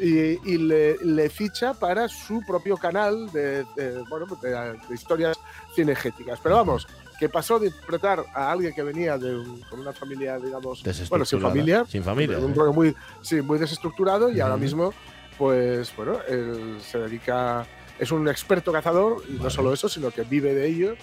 Y, y le, le ficha para su propio canal de, de, bueno, de, de historias cinegéticas. Pero vamos, que pasó de interpretar a alguien que venía de un- con una familia, digamos, bueno, sin familia, Sin familia. un rollo muy, sí, muy desestructurado y ahora mismo, pues bueno, él se dedica, es un experto cazador y no solo eso, sino que vive de ello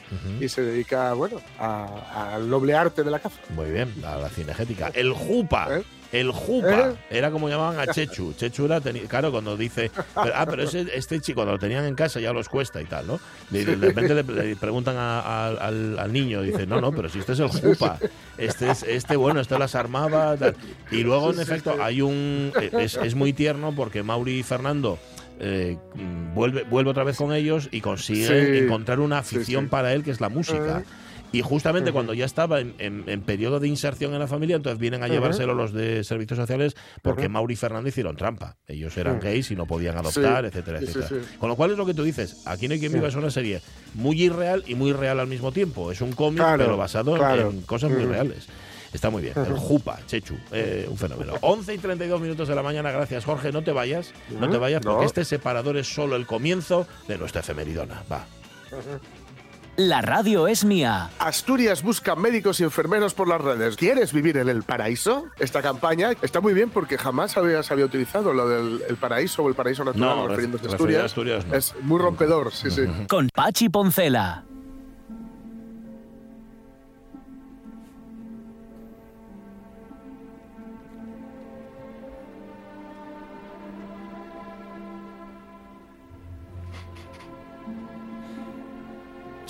y se dedica, bueno, al noble arte de la caza. Muy bien, a la cinegética. El Jupa. ¿Eh? El Jupa. ¿Eh? Era como llamaban a Chechu. Chechu era, claro, cuando dice, pero- ah, pero ese- este chico, cuando lo tenían en casa ya los cuesta y tal, ¿no? De, de repente le, le preguntan a- a- al, al niño, dice, no, no, pero si este es el Jupa. Este es, este, bueno, este las armaba. tal. Y luego, en efecto, hay un. Es, es muy tierno porque Mauri y Fernando. Eh, vuelve, vuelve otra vez con ellos y consigue Sí. encontrar una afición sí. para él que es la música. Y justamente cuando ya estaba en, en- en periodo de inserción en la familia, entonces vienen a llevárselo los de servicios sociales porque. Mauri y Fernando hicieron trampa. Ellos eran gays y no podían adoptar, Sí. etcétera, sí, etcétera. sí. Con lo cual es lo que tú dices. Aquí no hay quien viva es una serie muy irreal y muy real al mismo tiempo. Es un cómic, Claro, pero basado en- claro. en cosas muy reales. Está muy bien. El Jupa, Chechu, eh, un fenómeno. 11 y 32 minutos de la mañana. Gracias, Jorge. No te vayas, no te vayas, No. porque este separador es solo el comienzo de nuestra efemeridona. Va. La radio es mía. Asturias busca médicos y enfermeros por las redes. ¿Quieres vivir en el paraíso? Esta campaña está muy bien porque jamás habías había utilizado lo del el paraíso o el paraíso natural No, refiriéndose a Asturias. Asturias no. Es muy rompedor, sí, sí. Con Pachi Poncela.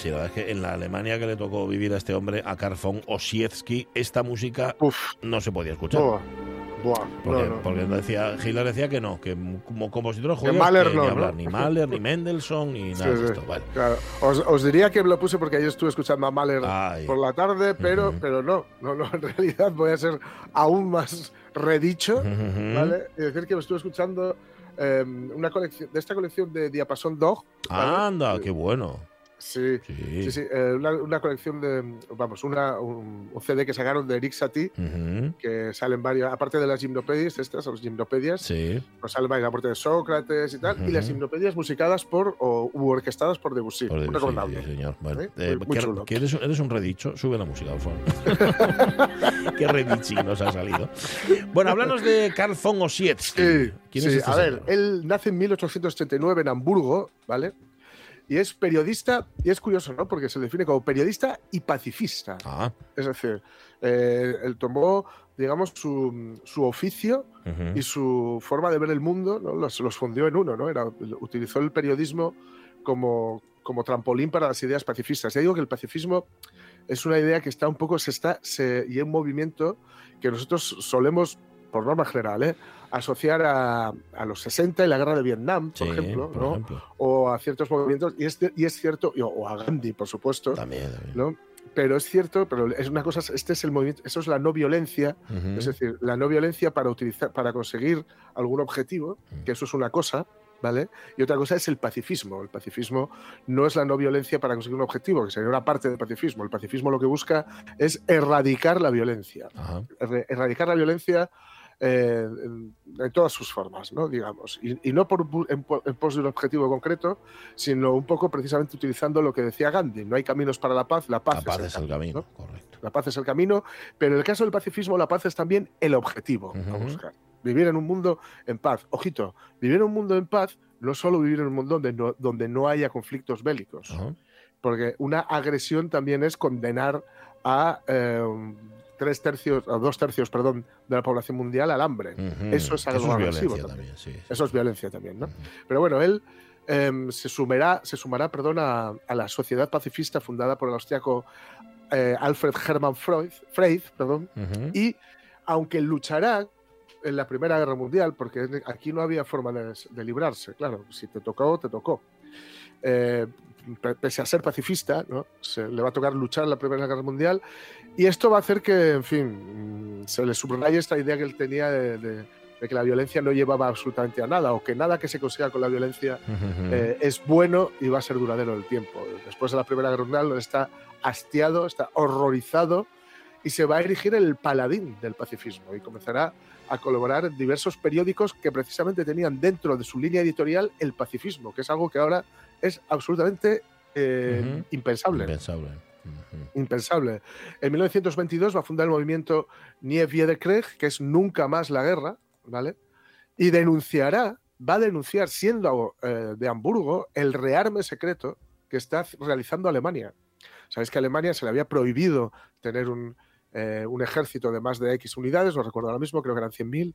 Sí, la verdad es que en la Alemania que le tocó vivir a este hombre, a Karl von Ossietzky, esta música Uf, no se podía escuchar. buah, buah, Porque, no, no. porque decía, Hitler decía que no, que como compositor de Que Mahler que no, ni hablar, ni Mahler, ni Mendelssohn, ni nada Sí, de sí. esto. Vale. Claro. Os, os diría que lo puse porque ayer estuve escuchando a Mahler Ay. por la tarde, pero, pero no, no, no, en realidad voy a ser aún más redicho. ¿vale? Y decir que me estuve escuchando eh, una colección, de esta colección de Diapason Dog. ¿vale? Anda, qué bueno. Sí, Sí. sí, sí, eh, una, una colección de, vamos, una, un, un CD que sacaron de Eric Satie, que salen varias, aparte de las gimnopedias, estas, las gimnopedias, Sí. pues salen varias, aparte de Sócrates y tal, y las gimnopedias musicadas por, o u orquestadas por Debussy. Por Debussy, sí, señor. Bueno, ¿Eh? eh, Muy- muy que- chulo. que eres, un- eres un redicho, sube la música, por favor. qué redichi nos ha salido. Bueno, háblanos de Karl von Ossietzky. Sí, ¿Quién sí, es este a ver, él nace en 1889 en Hamburgo, ¿vale? Y es periodista, y es curioso, ¿no? Porque se define como periodista y pacifista. Ah, Es decir, eh, él tomó, digamos, su, su oficio ujú. y su forma de ver el mundo, ¿no? los, los fundió en uno, ¿no? Era, utilizó el periodismo como, como trampolín para las ideas pacifistas. Ya digo que el pacifismo es una idea que está un poco, se está, se, y un movimiento que nosotros solemos, por norma general, ¿eh? Asociar a, a los 60 y la guerra de Vietnam, por Sí, ejemplo, por ¿no? ejemplo. o a ciertos movimientos, y es, y es cierto, y- o a Gandhi, por supuesto, También. también. ¿no? Pero es cierto, pero es una cosa, este es el movimiento, eso es la no violencia, es decir, la no violencia para utilizar, para conseguir algún objetivo, Mm. que eso es una cosa, ¿vale? Y otra cosa es el pacifismo. El pacifismo no es la no violencia para conseguir un objetivo, que sería una parte del pacifismo. El pacifismo lo que busca es erradicar la violencia. Ajá. Erradicar la violencia eh, en, en todas sus formas, ¿no? Digamos. Y, y no por, en, po- en pos de un objetivo concreto, sino un poco precisamente utilizando lo que decía Gandhi. No hay caminos para la paz, la paz, La paz es el camino, ¿no? correcto. La paz es el camino, pero en el caso del pacifismo, la paz es también el objetivo a buscar. Vivir en un mundo en paz. Ojito, vivir en un mundo en paz no es solo vivir en un mundo donde no, donde no haya conflictos bélicos, porque una agresión también es condenar a eh, tres tercios, o dos tercios, perdón, de la población mundial al hambre. Eso es algo agresivo violencia también. también, sí. sí. Eso es violencia también, ¿no? Pero bueno, él em, se sumará, se sumará perdón, a, a la sociedad pacifista fundada por el austriaco eh, Alfred Hermann Freud, Freud perdón, y aunque luchará en la Primera Guerra Mundial, porque aquí no había forma de, de librarse, claro, si te tocó, te tocó. Eh, pese a ser pacifista, ¿no? se le va a tocar luchar en la Primera Guerra Mundial y esto va a hacer que, en fin, mm, se le subraye esta idea que él tenía de, de- de que la violencia no llevaba absolutamente a nada o que nada que se consiga con la violencia eh, es bueno y va a ser duradero el tiempo. Después de la Primera Guerra Mundial está hastiado, está horrorizado y se va a erigir el paladín del pacifismo y comenzará a colaborar en diversos periódicos que precisamente tenían dentro de su línea editorial el pacifismo, que es algo que ahora es absolutamente eh, impensable. Impensable. Impensable. En 1922 va a fundar el movimiento Nie de que es Nunca más la guerra, ¿vale? Y denunciará, va a denunciar, siendo eh, de Hamburgo, el rearme secreto que está realizando Alemania. Sabéis que a Alemania se le había prohibido tener un, eh, un ejército de más de X unidades, no recuerdo ahora mismo, creo que eran 100.000,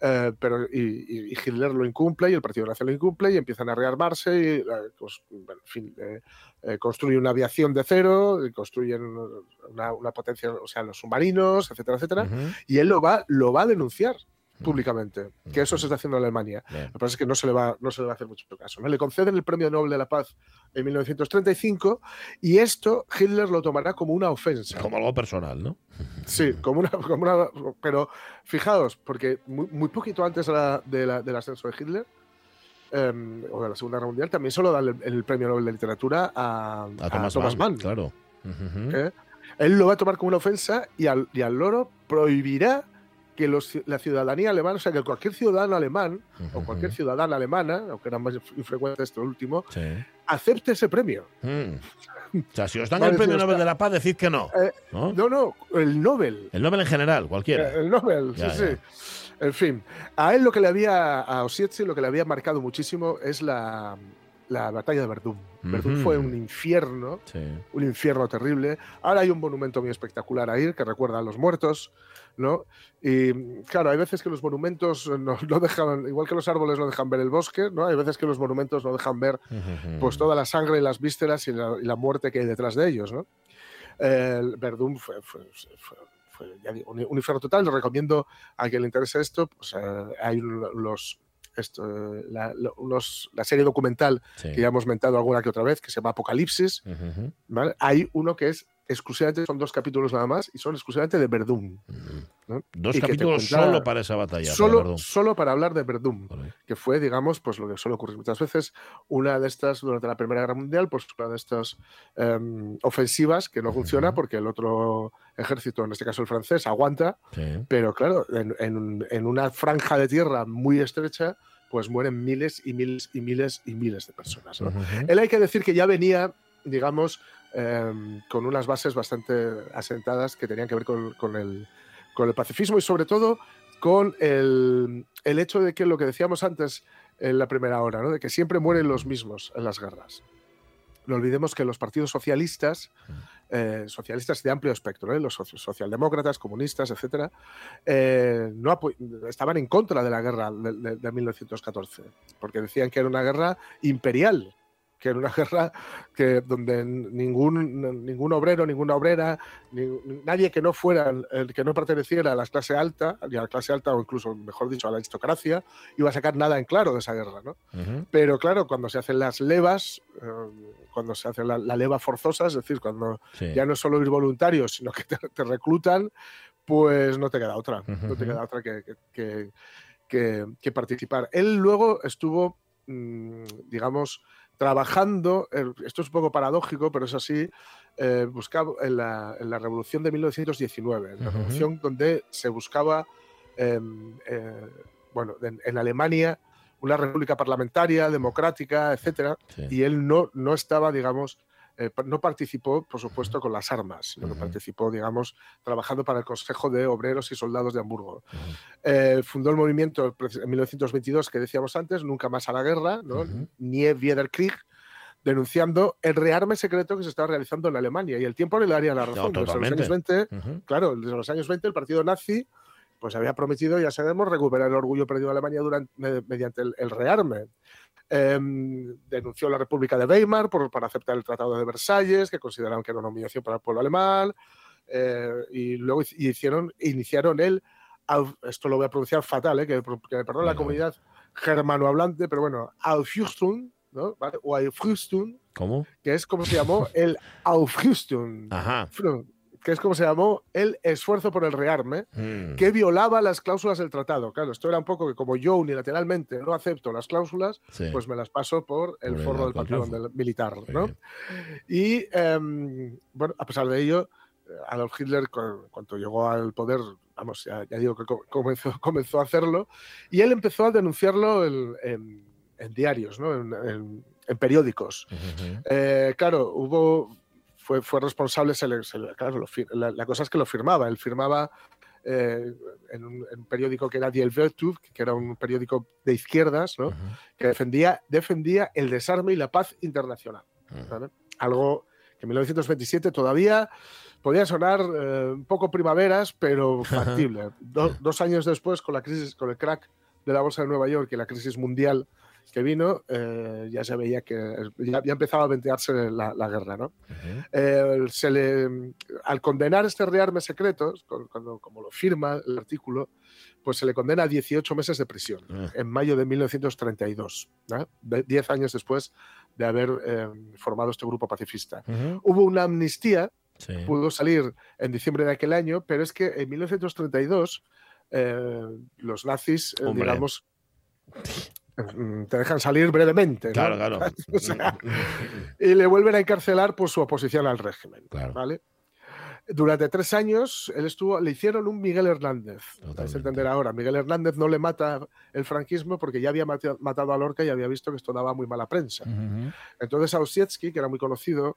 eh, pero, y, Hitler lo incumple y el Partido Nacional lo incumple y empiezan a rearmarse y, eh, pues, bueno, en fin, eh, eh, construyen una aviación de cero, construyen una, una potencia, o sea, los submarinos, etcétera, etcétera, y él lo va, lo va a denunciar públicamente, que eso se está haciendo en Alemania. Bien. Lo que pasa es que no se le va, no se le va a hacer mucho caso. ¿no? Le conceden el Premio Nobel de la Paz en 1935 y esto Hitler lo tomará como una ofensa. Como algo personal, ¿no? Sí, como una, como una- Pero fijaos, porque muy, muy poquito antes de la- de la- del ascenso de Hitler, em, o de la Segunda Guerra Mundial, también solo dan el, el Premio Nobel de Literatura a, A Thomas, Thomas Mann, Mann. Claro. ¿eh? Él lo va a tomar como una ofensa y al, y al loro prohibirá que los la ciudadanía alemana, o sea, que cualquier ciudadano alemán o cualquier ciudadana alemana, aunque era más infrecuente esto último, Sí. acepte ese premio. Mm. O sea, si os dan Vale, el premio Nobel de la Paz, decid que no. Eh, ¿no? No, no, el Nobel. El Nobel en general, cualquiera. Eh, El Nobel, Ya, sí, ya. sí. En fin, a él lo que le había, a Osietzi lo que le había marcado muchísimo es la, la batalla de Verdún. Verdún Ujú. fue un infierno, Sí. un infierno terrible. Ahora hay un monumento muy espectacular ahí que recuerda a los muertos, ¿no? Y claro, hay veces que los monumentos no, no dejan, igual que los árboles no dejan ver el bosque, ¿no? Hay veces que los monumentos no dejan ver Ujú. pues toda la sangre y las vísceras y la, y la muerte que hay detrás de ellos, ¿no? El Verdún fue, fue- fue- ya digo, un, infierno total. Lo recomiendo a quien le interese esto. Pues, eh, hay los, esto, eh, la, lo- unos- la serie documental Sí. que ya hemos mentado alguna que otra vez, que se llama Apocalipsis. Hay uno que es exclusivamente, son dos capítulos nada más, y son exclusivamente de Verdún. ¿no? Dos Y capítulos solo para esa batalla. para Solo, Verdún. solo para hablar de Verdún Vale. que fue, digamos, pues lo que suele ocurrir muchas veces, una de estas, durante la Primera Guerra Mundial, pues una de estas em, ofensivas que no funciona porque el otro ejército, en este caso el francés, aguanta, Sí. pero claro, en, en- en una franja de tierra muy estrecha, pues mueren miles y miles y miles y miles de personas. Él hay que decir que ya venía, digamos, em, con unas bases bastante asentadas que tenían que ver con, con el, con el pacifismo y sobre todo con el, el hecho de que lo que decíamos antes en la primera hora, ¿no? de que siempre mueren los mismos en las guerras. No olvidemos que los partidos socialistas, eh, socialistas de amplio espectro, ¿eh? los soci- socialdemócratas, comunistas, etcétera, eh, no estaban en contra de la guerra de, de- de 1914, porque decían que era una guerra imperial, que era una guerra que donde ningún, ningún obrero, ninguna obrera, ni- nadie que no fuera, el que no perteneciera a la clase alta, ni a la clase alta o incluso, mejor dicho, a la aristocracia, iba a sacar nada en claro de esa guerra, ¿no? Pero claro, cuando se hacen las levas, eh, cuando se hace la, la leva forzosa, es decir, cuando Sí. ya no es solo ir voluntario, sino que te, te reclutan, pues no te queda otra, no te queda otra que, que- que- que- que participar. Él luego estuvo, mm, digamos, trabajando, eh, esto es un poco paradójico, pero es así, eh, buscaba en la, en la revolución de 1919, en la revolución donde se buscaba, em, eh, bueno, en, en Alemania, una república parlamentaria, democrática, etcétera, Sí. y él no, no estaba, digamos, eh, no participó, por supuesto, con las armas, sino que participó, digamos, trabajando para el Consejo de Obreros y Soldados de Hamburgo. Eh, fundó el movimiento en 1922 que decíamos antes, Nunca más a la guerra, ¿no? Ujú. Nie wieder Krieg, denunciando el rearme secreto que se estaba realizando en Alemania. Y el tiempo le daría la razón. Desde los años 20, Ujú. claro, desde los años 20 el partido nazi pues había prometido, ya sabemos, recuperar el orgullo perdido de Alemania durante, mediante el, el rearme. Em, denunció la República de Weimar por, para aceptar el Tratado de Versalles, que consideraron que era una humillación para el pueblo alemán, eh, y luego hic- hicieron, iniciaron el esto lo voy a pronunciar fatal, ¿eh? que, que me perdone la comunidad germanohablante, pero bueno, Aufrüstung, ¿no? ¿Vale? O Aufrüstung, ¿Cómo? que es como se llamó el Aufrüstung, Ajá. Que es como se llamó el esfuerzo por el rearme, Mm. que violaba las cláusulas del tratado. Claro, esto era un poco que como yo unilateralmente no acepto las cláusulas, Sí. pues me las paso por el Por forro del del militar, ¿no? Y em, bueno, a pesar de ello, eh, Adolf Hitler, cu- cuando llegó al poder, vamos, ya, ya digo que co- comenzó, comenzó a hacerlo, y él empezó a denunciarlo en, en- en diarios, ¿no? en, periódicos. Eh, claro, hubo, fue, fue responsable, se le- se le- claro, lo la, la cosa es que lo firmaba, él firmaba eh, en, un, en un periódico que era Die Virtue, que era un periódico de izquierdas, que defendía, defendía el desarme y la paz internacional. Algo que en 1927 todavía podía sonar eh, un poco primaveras, pero factible. Do- dos años después, con la crisis, con el crack de la bolsa de Nueva York y la crisis mundial que vino, eh, ya se veía que ya, ya empezaba a ventearse la, la guerra. ¿no? Eh, se le, al condenar este rearme secreto, con- cuando, como lo firma el artículo, pues se le condena a 18 meses de prisión Ah. en mayo de 1932, ¿eh? De- diez años después de haber eh, formado este grupo pacifista. Hubo una amnistía, Sí. pudo salir en diciembre de aquel año, pero es que en 1932 eh, los nazis, digamos, te dejan salir brevemente. ¿no? Claro, claro. O sea, y le vuelven a encarcelar por su oposición al régimen. Claro. ¿vale? Durante tres años él estuvo, le hicieron un Miguel Hernández. Totalmente. a entender ahora. Miguel Hernández no le mata el franquismo porque ya había matado a Lorca y había visto que esto daba muy mala prensa. Ujú. Entonces a Osiecki, que era muy conocido,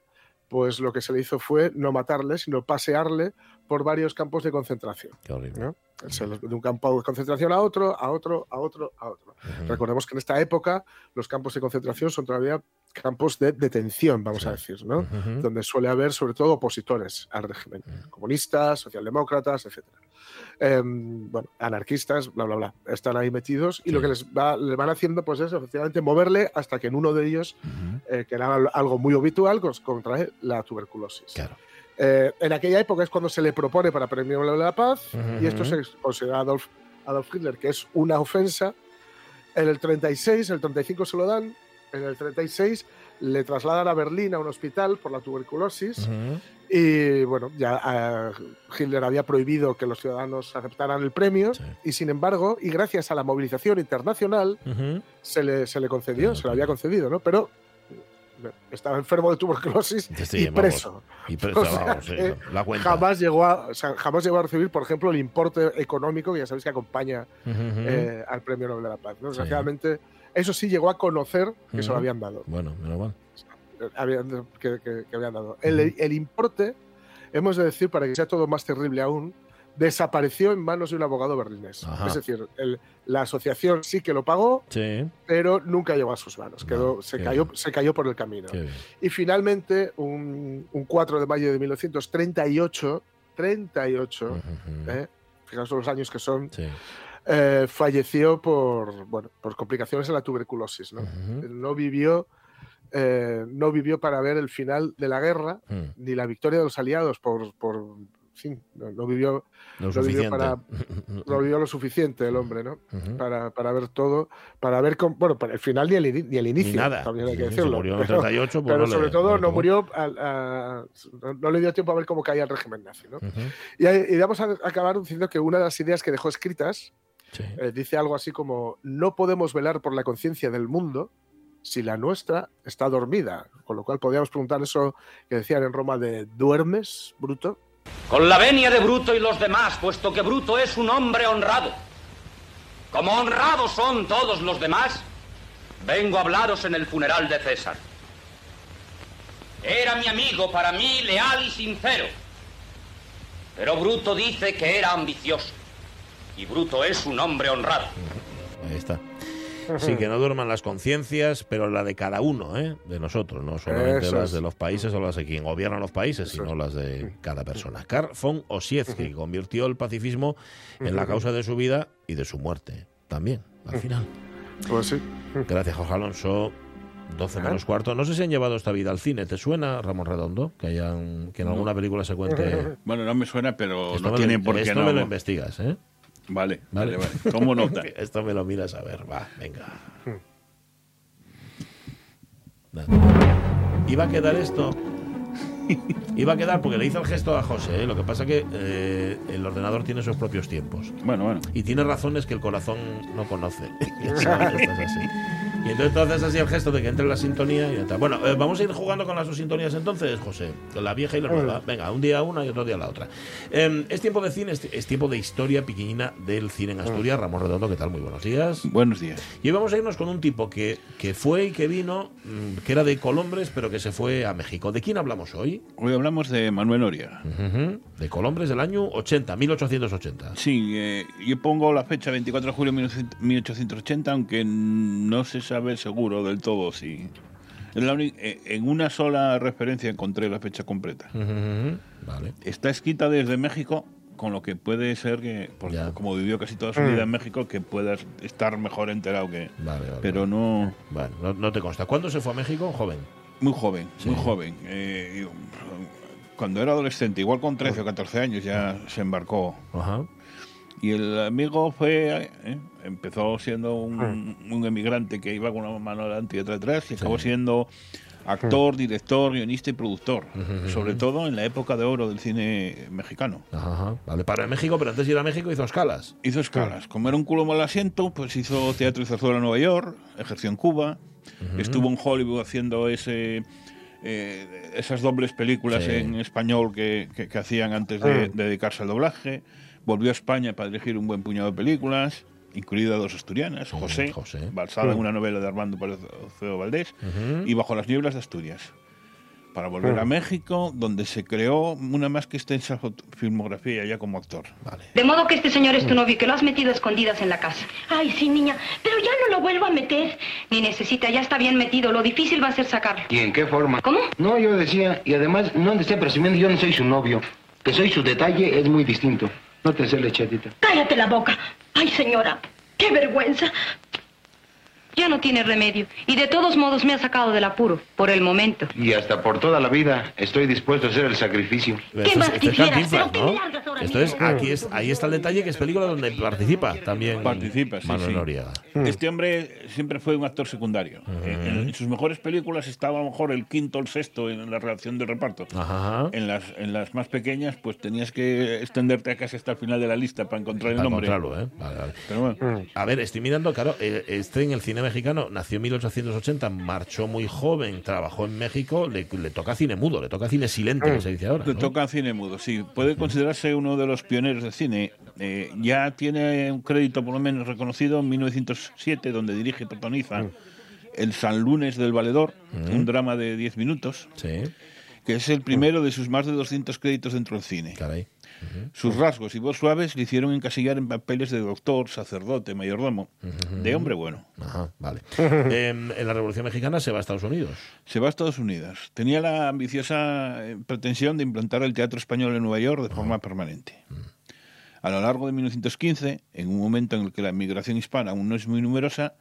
pues lo que se le hizo fue no matarle, sino pasearle por varios campos de concentración. Qué horrible. ¿no? Se los- de un campo de concentración a otro, a otro, a otro, a otro. Recordemos que en esta época los campos de concentración son todavía campos de detención, vamos a decir, ¿no? Donde suele haber sobre todo opositores al régimen, comunistas, socialdemócratas, etc. bueno, anarquistas, bla, bla, bla, están ahí metidos y Sí. lo que les, va, le van haciendo pues es efectivamente moverle hasta que en uno de ellos, eh, que era al- algo muy habitual, contrae la tuberculosis. Claro. Eh, en aquella época es cuando se le propone para Premio Nobel de la Paz y esto se considera Adolf, Adolf Hitler que es una ofensa. En el 36, el 35 se lo dan, en el 36 le trasladan a Berlín a un hospital por la tuberculosis Ujú. y bueno, ya eh, Hitler había prohibido que los ciudadanos aceptaran el premio Sí. y sin embargo, y gracias a la movilización internacional, Ujú. se le, se le concedió, se le había concedido, ¿no? Pero eh, estaba enfermo de tuberculosis Sí, y vamos. preso. Y preso, O sea, vamos, sí, que la cuenta. Jamás llegó, a, o sea, jamás llegó a recibir, por ejemplo, el importe económico que ya sabéis que acompaña eh, al Premio Nobel de la Paz. ¿no? Sí. Desgraciadamente, eso sí llegó a conocer que se lo habían dado. Bueno, menos mal. habían- que, que- que habían dado. El, importe, hemos de decir, para que sea todo más terrible aún, desapareció en manos de un abogado berlinés. Ajá. Es decir, el- la asociación sí que lo pagó, Sí. pero nunca llegó a sus manos. Quedó, No, se, cayó, bien. se cayó por el camino. Y finalmente, un, un 4 de mayo de 1938, 38, Ujú. ¿eh? fijaos los años que son, Sí. Eh, falleció por, bueno, por complicaciones de la tuberculosis. ¿no? Ujú. no vivió, eh, no vivió para ver el final de la guerra Mm. ni la victoria de los aliados por, por en fin, no, no vivió, Lo Lo vivió suficiente. para- no vivió lo suficiente el hombre, ¿no? Ujú. Para, para ver todo, para ver cómo, bueno, para el final ni el, ni el inicio, Ni nada. también hay que Sí, se decirlo. murió en el pero 38, pues pero no le- sobre todo no murió, al- a- no, no le dio tiempo a ver cómo caía el régimen nazi, ¿no? Ujú. Y, y vamos a acabar diciendo que una de las ideas que dejó escritas Sí. eh, dice algo así como, no podemos velar por la conciencia del mundo si la nuestra está dormida. Con lo cual podríamos preguntar eso que decían en Roma de, ¿duermes, bruto? Con la venia de Bruto y los demás, puesto que Bruto es un hombre honrado. Como honrados son todos los demás, vengo a hablaros en el funeral de César. Era mi amigo, para mí leal y sincero. Pero Bruto dice que era ambicioso. Y Bruto es un hombre honrado. Ahí está. Sí, que no duerman las conciencias, pero la de cada uno, ¿eh? de nosotros, no solamente Eso las es. de los países o las de quien gobierna los países, Eso sino las de cada persona. Karl von Ossietzky convirtió el pacifismo en la causa de su vida y de su muerte también, al final. Pues sí. Gracias, Jorge Alonso. 12 Ajá. menos cuarto. No sé si han llevado esta vida al cine. ¿Te suena, Ramón Redondo? Que, hayan, que en alguna película se cuente. Bueno, no me suena, pero Esto no me tiene lo, por qué esto no. me lo investigas, ¿eh? Vale, Vale. vale, vale. Tomo nota. Esto me lo miras a ver, va, venga. Nada. Iba a quedar esto. Iba a quedar porque le hice el gesto a José. ¿eh? Lo que pasa que eh, el ordenador tiene sus propios tiempos. Bueno, bueno. Y tiene razones que el corazón no conoce. Ya sabes, esto es así. Y entonces tú haces así el gesto de que entre la sintonía y ya está. Bueno, eh, vamos a ir jugando con las dos sintonías entonces, José. La vieja y la nueva. Venga, un día una y otro día la otra. Eh, es tiempo de cine, es, es tiempo de historia pequeñina del cine en Asturias. Ramón Redondo, ¿qué tal? Muy buenos días. Buenos días. Y hoy vamos a irnos con un tipo que, que fue y que vino, mm, que era de Colombres, pero que se fue a México. ¿De quién hablamos hoy? Hoy hablamos de Manuel Noriega. Ujú, De Colombres del año 80, 1880. Sí, eh, yo pongo la fecha 24 de julio de 1880, aunque no se sabe seguro del todo si... Es la uni- eh, en una sola referencia encontré la fecha completa. Ujú, Vale. Está escrita desde México, con lo que puede ser que, por- como vivió casi toda su vida en México, que puedas estar mejor enterado que... Vale, vale, Pero vale. no... No, no te consta. ¿Cuándo se fue a México? Joven. Muy joven, muy Sí. joven. Eh, yo, cuando era adolescente, igual con 13 o 14 años, ya se embarcó. Ajá. Y el amigo fue, eh, empezó siendo un, un emigrante que iba con una mano adelante y otra atrás, y acabó siendo actor, director, guionista y productor. Sobre todo en la época de oro del cine mexicano. Ajá. Vale, paró en México, pero antes de ir a México hizo escalas. Hizo escalas. Como era un culo mal asiento, pues hizo teatro y zarzuela en Nueva York, ejerció en Cuba, estuvo en Hollywood haciendo ese eh, esas dobles películas Sí. en español que, que- que hacían antes de, de dedicarse al doblaje. Volvió a España para dirigir un buen puñado de películas, incluida dos asturianas, José, José. basada en una novela de Armando Palacio Valdés, y Bajo las nieblas de Asturias. Para volver a México, donde se creó una más que extensa filmografía ya como actor. Vale. De modo que este señor es tu novio y que lo has metido a escondidas en la casa. Ay, sí, niña, pero ya no lo vuelvo a meter. Ni necesita, ya está bien metido. Lo difícil va a ser sacarlo. ¿Y en qué forma? ¿Cómo? No, yo decía, y además no ande esté presumiendo, yo no soy su novio. Que soy su detalle es muy distinto. No te chatita. Cállate la boca. Ay, señora, qué vergüenza. Ya no tiene remedio. Y de todos modos me ha sacado del apuro, por el momento. Y hasta por toda la vida estoy dispuesto a hacer el sacrificio. Esto más es, quisieras? ¿no? qué largas horas Esto es, mismo. aquí es, ahí está el detalle que es película donde participa también Participa, sí, Manuel sí. Noriega. Este hombre siempre fue un actor secundario. Eh, en, en sus mejores películas estaba a lo mejor el quinto o el sexto en la relación del reparto. Ajá. En las, en las más pequeñas, pues tenías que extenderte casi hasta el final de la lista para encontrar el Para nombre. encontrarlo, ¿eh? Vale, vale. Pero bueno, A ver, estoy mirando, claro, eh, este en el cine mexicano nació en 1880, marchó muy joven, trabajó en México, le, le toca cine mudo, le toca cine silente, que se dice ahora. le ¿no? toca cine mudo, sí. Puede considerarse uno de los pioneros del cine. Eh, ya tiene un crédito por lo menos reconocido en 1907, donde dirige y protagoniza El San Lunes del Valedor, un drama de 10 minutos. Sí, que es el primero de sus más de 200 créditos dentro del cine. caray. Sus rasgos y voz suaves le hicieron encasillar en papeles de doctor, sacerdote, mayordomo, de hombre bueno. Ajá, vale. Em, en la Revolución Mexicana se va a Estados Unidos. Se va a Estados Unidos. Tenía la ambiciosa eh, pretensión de implantar el teatro español en Nueva York de forma permanente. A lo largo de 1915, en un momento en el que la migración hispana aún no es muy numerosa,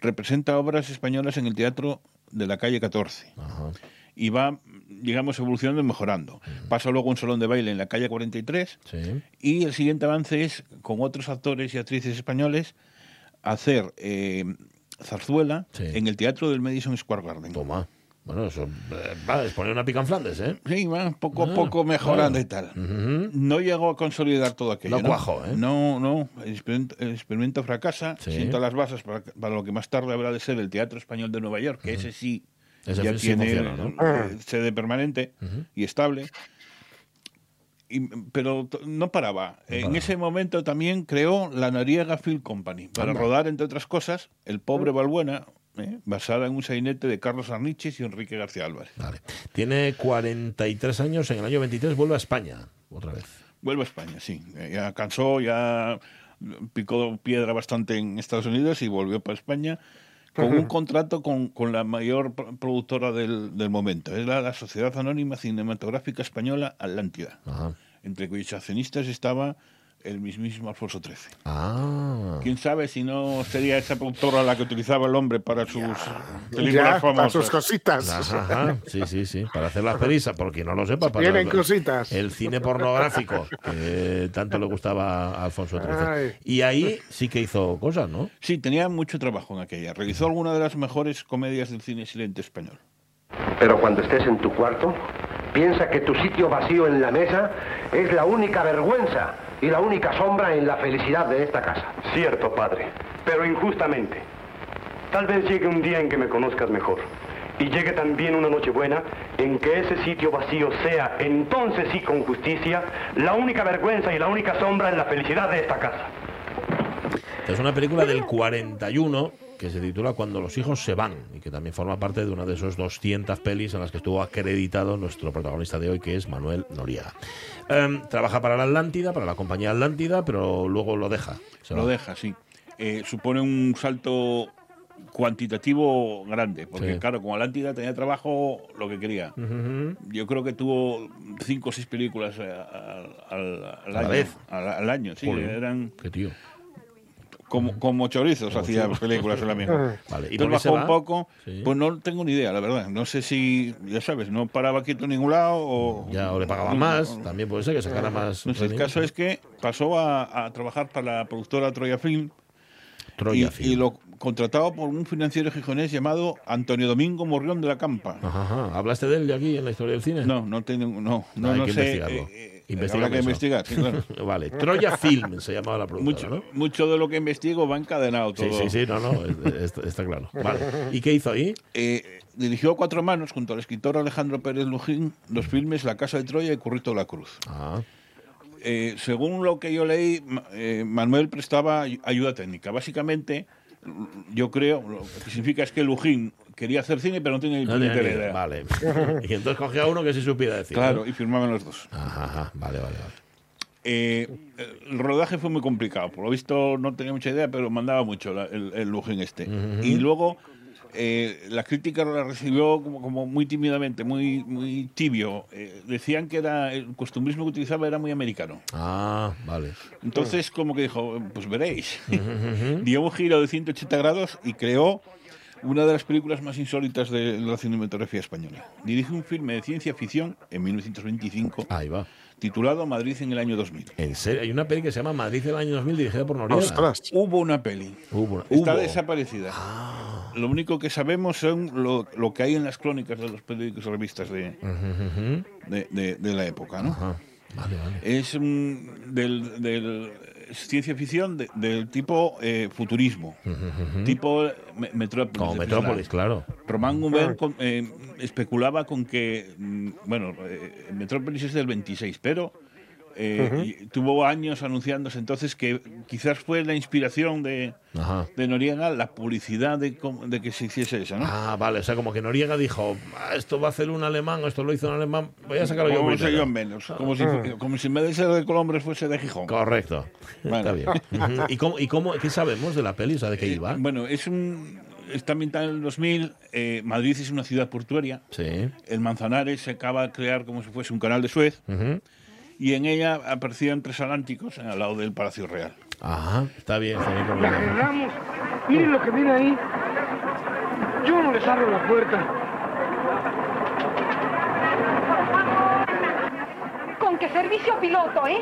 representa obras españolas en el teatro de la calle 14. Ajá. Y va, digamos, evolucionando y mejorando. Pasa luego a un salón de baile en la calle 43 Sí. Y el siguiente avance es, con otros actores y actrices españoles, hacer eh, zarzuela Sí. en el teatro del Madison Square Garden. Toma. Bueno, eso eh, va, es poner una pica en Flandes, ¿eh? Sí, va poco a Ah, poco mejorando claro. y tal. No llegó a consolidar todo aquello. No cuajó, ¿eh? No, no. El experimento, el experimento fracasa, Sí. sienta las bases para, para lo que más tarde habrá de ser el Teatro Español de Nueva York, que ese sí Ese ya tiene funciona, ¿no? eh, sede permanente y estable. Y- pero no paraba. en paraba. ese momento también creó la Noriega Film Company para Anda. rodar, entre otras cosas, El pobre Balbuena, ¿eh? basada en un sainete de Carlos Arniches y Enrique García Álvarez. Vale. Tiene 43 años, en el año 23 vuelve a España, otra vez. Vuelve a España, sí. Eh, Ya cansó, ya picó piedra bastante en Estados Unidos y volvió para España con un contrato con, con la mayor pro- productora del, del momento. Es la, la Sociedad Anónima Cinematográfica Española Atlántida, Ajá. entre cuyos accionistas estaba el mismísimo Alfonso XIII. Ah. ¿Quién sabe si no sería esa productora la que utilizaba el hombre para sus películas Ya, famosas? para sus cositas. Ajá. Sí, sí, sí. Para hacer las pelis, por quien no lo sepa. Para Vienen cositas. El cine pornográfico, que tanto le gustaba a Alfonso XIII. Ay. Y ahí sí que hizo cosas, ¿no? Sí, tenía mucho trabajo en aquella. Realizó alguna de las mejores comedias del cine silente español. Pero cuando estés en tu cuarto, piensa que tu sitio vacío en la mesa es la única vergüenza y la única sombra en la felicidad de esta casa. Cierto, padre, pero injustamente. Tal vez llegue un día en que me conozcas mejor. Y llegue también una noche buena en que ese sitio vacío sea, entonces sí con justicia, la única vergüenza y la única sombra en la felicidad de esta casa. Es una película del 41 que se titula Cuando los hijos se van y que también forma parte de una de esos 200 pelis en las que estuvo acreditado nuestro protagonista de hoy, que es Manuel Noriega. Em, trabaja para la Atlántida, para la compañía Atlántida, pero luego lo deja. Se Lo va. deja, sí. Eh, supone un salto cuantitativo grande, porque Sí. claro, con Atlántida tenía trabajo lo que quería. Yo creo que tuvo cinco o seis películas eh, al, al- al A la año. vez. Al, al año, sí. Joder, Eran Qué tío. Como, como chorizos Como hacía churros. películas en la misma. Vale, ¿y Entonces bajó un poco, Sí. pues no tengo ni idea, la verdad. No sé si, ya sabes, no paraba quieto en ningún lado o... Ya, o le pagaban no, más, no, también puede ser que sacara más. No sé, el caso es que pasó a, a trabajar para la productora Troya Film. Troya y, Film. y lo contratado por un financiero gijonés llamado Antonio Domingo Morrión de la Campa. Ajá, ajá. ¿Hablaste de él de aquí en la historia del cine? No, no tengo, no, no, hay no que sé. Habrá que eso. investigar, sí, claro. vale, Troya Film se llamaba la productora, Mucho, ¿no? mucho de lo que investigo va encadenado todo. Sí, sí, sí, no, no, es- es- está claro. Vale. ¿Y qué hizo ahí? Eh, dirigió a cuatro manos junto al escritor Alejandro Pérez Lujín los filmes La Casa de Troya y Currito de la Cruz. Ah. Eh, según lo que yo leí, eh, Manuel prestaba ay- ayuda técnica. Básicamente, yo creo, lo que significa es que Lujín quería hacer cine, pero no tenía ni No tenía idea. idea. Vale. y entonces cogía uno que sí supiera decir. Claro, ¿no? y firmaban los dos. Ajá, ajá, vale, vale, vale. Eh, el rodaje fue muy complicado. Por lo visto no tenía mucha idea, pero mandaba mucho la- el, el Lujín este. Ujú. Y luego eh, la crítica la recibió como, como muy tímidamente, muy, muy tibio. Eh, decían que era el costumbrismo que utilizaba era muy americano. Ah, vale. Entonces, como que dijo, pues veréis. Dio un giro de 180 grados y creó una de las películas más insólitas de la cinematografía española. Dirige un filme de ciencia ficción en 1925 Ahí va. titulado Madrid en el año 2000. En serio, hay una peli que se llama Madrid del año 2000 dirigida por Noriega. Hubo una peli. Hubo una- Está hubo. desaparecida. Lo único que sabemos son lo, lo que hay en las crónicas de los periódicos y revistas de, Ujú. de, de- de la época, ¿no? Vale, vale. Es un- del, ciencia ficción de- del tipo eh, futurismo, Ujú. tipo me- Metrópolis. Como Metrópolis, claro. Román Gubern con- eh, especulaba con que, mm, bueno, eh, Metrópolis es del 26, pero eh, Ujú. y tuvo años anunciándose entonces que quizás fue la inspiración de, de Noriega la publicidad de, de que se hiciese eso, ¿no? Ah, vale, o sea, como que Noriega dijo, "Ah, esto va a hacer un alemán, esto lo hizo un alemán, voy a sacarlo yo primero". yo menos, como si, Ah. como si en vez de ser de Colombres fuese de Gijón. Correcto. Vale. Está bien. ¿Y, cómo, ¿Y cómo, qué sabemos de la peli? O sea, ¿de qué iba? Bueno, es un. Está ambientada en el 2000. eh, Madrid es una ciudad portuaria. Sí. El Manzanares se acaba de crear como si fuese un canal de Suez. Ujú. Y en ella aparecían tres atlánticos al lado del Palacio Real. Ajá, está bien, está bien. La cerramos. Miren lo que viene ahí. Yo no les abro la puerta. Con que servicio piloto, ¿eh?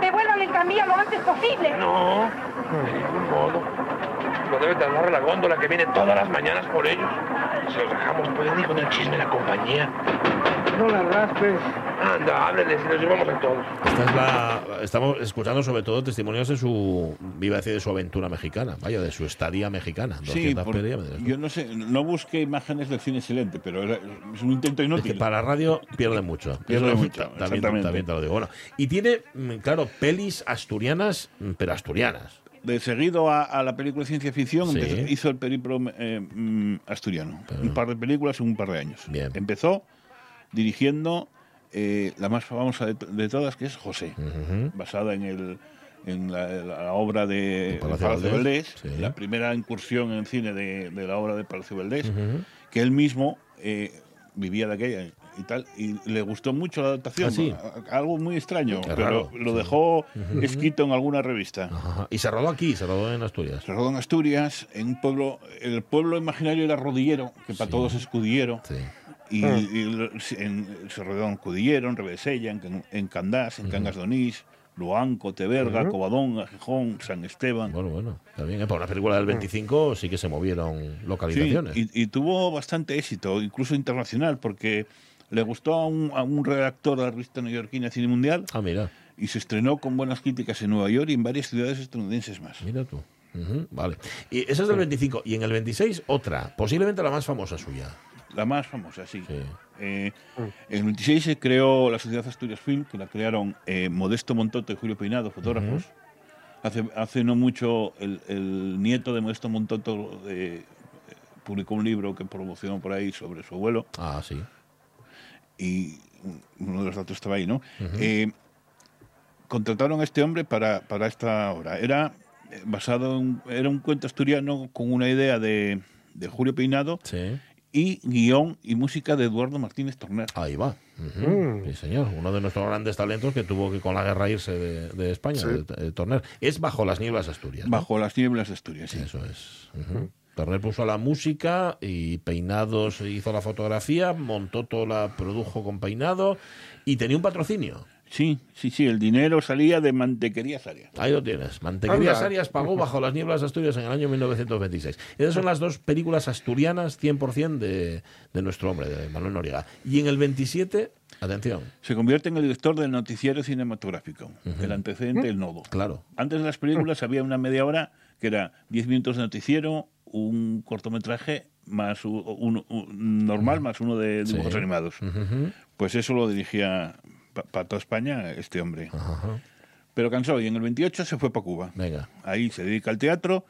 Devuelvan el tranvía lo antes posible. No, de ningún modo. Lo debe trasladar la góndola que viene todas las mañanas por ellos. Si los dejamos, pueden ir con el chisme de la compañía. No la raspes. Anda, hábleles y nos llevamos a todos. Esta es la, estamos escuchando sobre todo testimonios de su, iba a decir, de su aventura mexicana, vaya, de su estadía mexicana. Sí, 200 por- yo no sé, no busqué imágenes del cine silente, pero era- es un intento Es inútil. que para radio pierde mucho. Pierde mucho, También, exactamente. también te lo digo. Bueno, y tiene, mm, claro, pelis asturianas, mm, pero asturianas. De seguido a, a la película de ciencia ficción, Sí. hizo el periplo eh, mm, asturiano. Un par de películas en un par de años. Bien. Empezó dirigiendo eh, la más famosa de, de todas, que es José, Ujú. basada en, el, en la, la obra de Palacio Palacio Valdés, Valdés, sí. la primera incursión en cine de, de la obra de Palacio Valdés, Ujú. que él mismo eh, vivía de aquella y tal, y le gustó mucho la adaptación. ¿Ah, sí? Algo muy extraño, Qué pero raro, lo sí. dejó Ujú. escrito en alguna revista. Ajá. Y se rodó aquí, se rodó en Asturias. Se rodó en Asturias, en un pueblo, el pueblo imaginario era Rodillero, que para todos es Cudillero. Y, Ah. y en- se rodó en Cudillero, en Revesella, en, en Candás, en Cangas de Onís, Luanco, Teberga, Ujú. Covadonga, Gijón, San Esteban. Bueno, bueno, bien. ¿eh? Para una película del 25 sí que se movieron Sí, localizaciones. y, y tuvo bastante éxito, incluso internacional, porque le gustó a un, a un redactor de la revista neoyorquina Cine Mundial. Ah, mira. Y se estrenó con buenas críticas en Nueva York y en varias ciudades estadounidenses más. Mira tú. Ujú, Vale. Y esa es del 25. Y en el 26, otra. Posiblemente la más famosa suya. La más famosa, sí. Eh, en el 26 se creó la Sociedad Asturias Film, que la crearon eh, Modesto Montoto y Julio Peinado, fotógrafos. hace, hace no mucho el, el nieto de Modesto Montoto eh, publicó un libro que promocionó por ahí sobre su abuelo. Ah, sí. Y uno de los datos estaba ahí, ¿no? Eh, contrataron a este hombre para, para esta obra. Era eh, basado en, era un cuento asturiano con una idea de, de Julio Peinado y guion y música de Eduardo Martínez Torner. Ahí va. Ujú. Sí, señor. Uno de nuestros grandes talentos que tuvo que con la guerra irse de, de España, Sí. de, de Torner. Es Bajo las nieblas de Asturias. ¿no? Bajo las nieblas de Asturias, sí. Eso es. Ujú. Torner puso la música y Peinados hizo la fotografía, Montoto la produjo con Peinado y tenía un patrocinio. Sí, sí, sí, el dinero salía de Mantequerías Arias. Ahí lo tienes. Mantequerías. Arias pagó Bajo las nieblas de Asturias en el año 1926. Esas son las dos películas asturianas 100% de, de nuestro hombre, de Manuel Noriega. Y en el 27, atención. Se convierte en el director del noticiero cinematográfico, el antecedente, el nodo. Claro. Antes de las películas había una media hora que era 10 minutos de noticiero, un cortometraje más u- un, un normal más uno de dibujos Sí. animados. Pues eso lo dirigía para toda España este hombre. Pero cansó y en el 28 se fue para Cuba. Venga. Ahí se dedica al teatro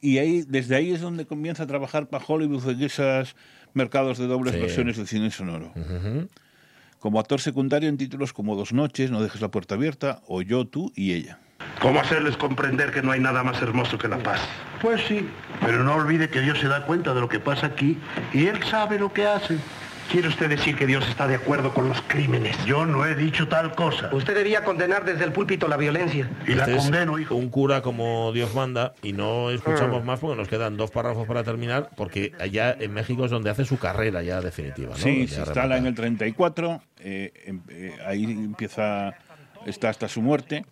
y ahí desde ahí es donde comienza a trabajar para Hollywood en esos mercados de dobles Sí. versiones del cine sonoro. Como actor secundario en títulos como Dos noches, No dejes la puerta abierta o Yo, tú y ella. ¿Cómo hacerles comprender que no hay nada más hermoso que la paz? Pues sí, pero no olvide que Dios se da cuenta de lo que pasa aquí y Él sabe lo que hace. ¿Quiere usted decir que Dios está de acuerdo con los crímenes? Yo no he dicho tal cosa. Usted debía condenar desde el púlpito la violencia. Y la Este condeno, hijo. Un cura como Dios manda y no escuchamos más porque nos quedan dos párrafos para terminar porque allá en México es donde hace su carrera ya definitiva. ¿no? Sí, se instala en el 34, eh, em- eh, ahí empieza, está hasta su muerte.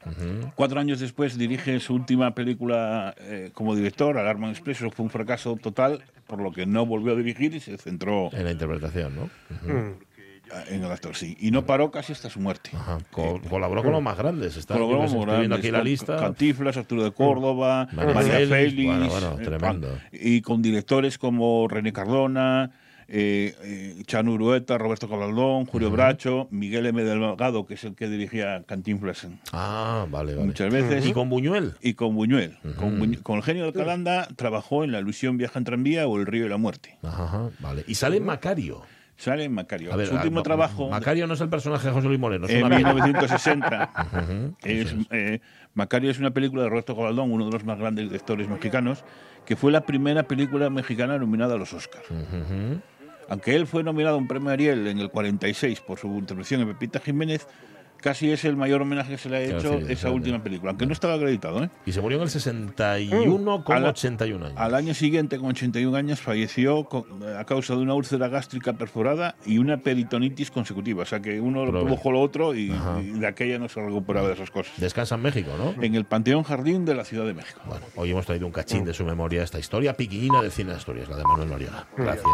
Cuatro años después dirige su última película eh, como director, Alarma Express, eso fue un fracaso total, por lo que no volvió a dirigir y se centró En la interpretación, ¿no? Ujú. en el actor, sí. Y no paró casi hasta su muerte. Co- colaboró con los más grandes. Está, Colaboró con estoy viendo grandes, aquí la lista. Cantinflas, Arturo de Córdoba, María María Félix, Félix, bueno, bueno, eh, tremendo. pan- y con directores como René Cardona, eh, eh, Chano Urueta, Roberto Cabaldón, Julio Bracho, Miguel M. Delgado, que es el que dirigía Cantinflas Ah, vale, vale. muchas veces. ¿Y con Buñuel? Y con Buñuel. con, el genio de Alcalanda trabajó en La ilusión viaja en tranvía o El río y la muerte. Ajá, vale. Y sale Macario. Sale en Macario. A ver, Su último ah, trabajo... Macario no es el personaje de José Luis Moreno. En una vieja. 1960. Ujú, es, eso es. eh, Macario es una película de Roberto Cabaldón, uno de los más grandes directores mexicanos, que fue la primera película mexicana nominada a los Oscars. Aunque él fue nominado a un premio Ariel en el 46 por su intervención en Pepita Jiménez, casi es el mayor homenaje que se le ha Claro, hecho sí, esa última película, aunque no estaba acreditado. ¿eh? Y se murió en el 61 con Al- 81 años. Al año siguiente, con 81 años, falleció con- a causa de una úlcera gástrica perforada y una peritonitis consecutiva. O sea que uno lo produjo lo otro y, de aquella no se recuperaba de esas cosas. Descansa en México, ¿no? En el Panteón Jardín de la Ciudad de México. Bueno, hoy hemos traído un cachín de su memoria esta historia piquillina del cine de Asturias, la de Manuel Noriega. Gracias.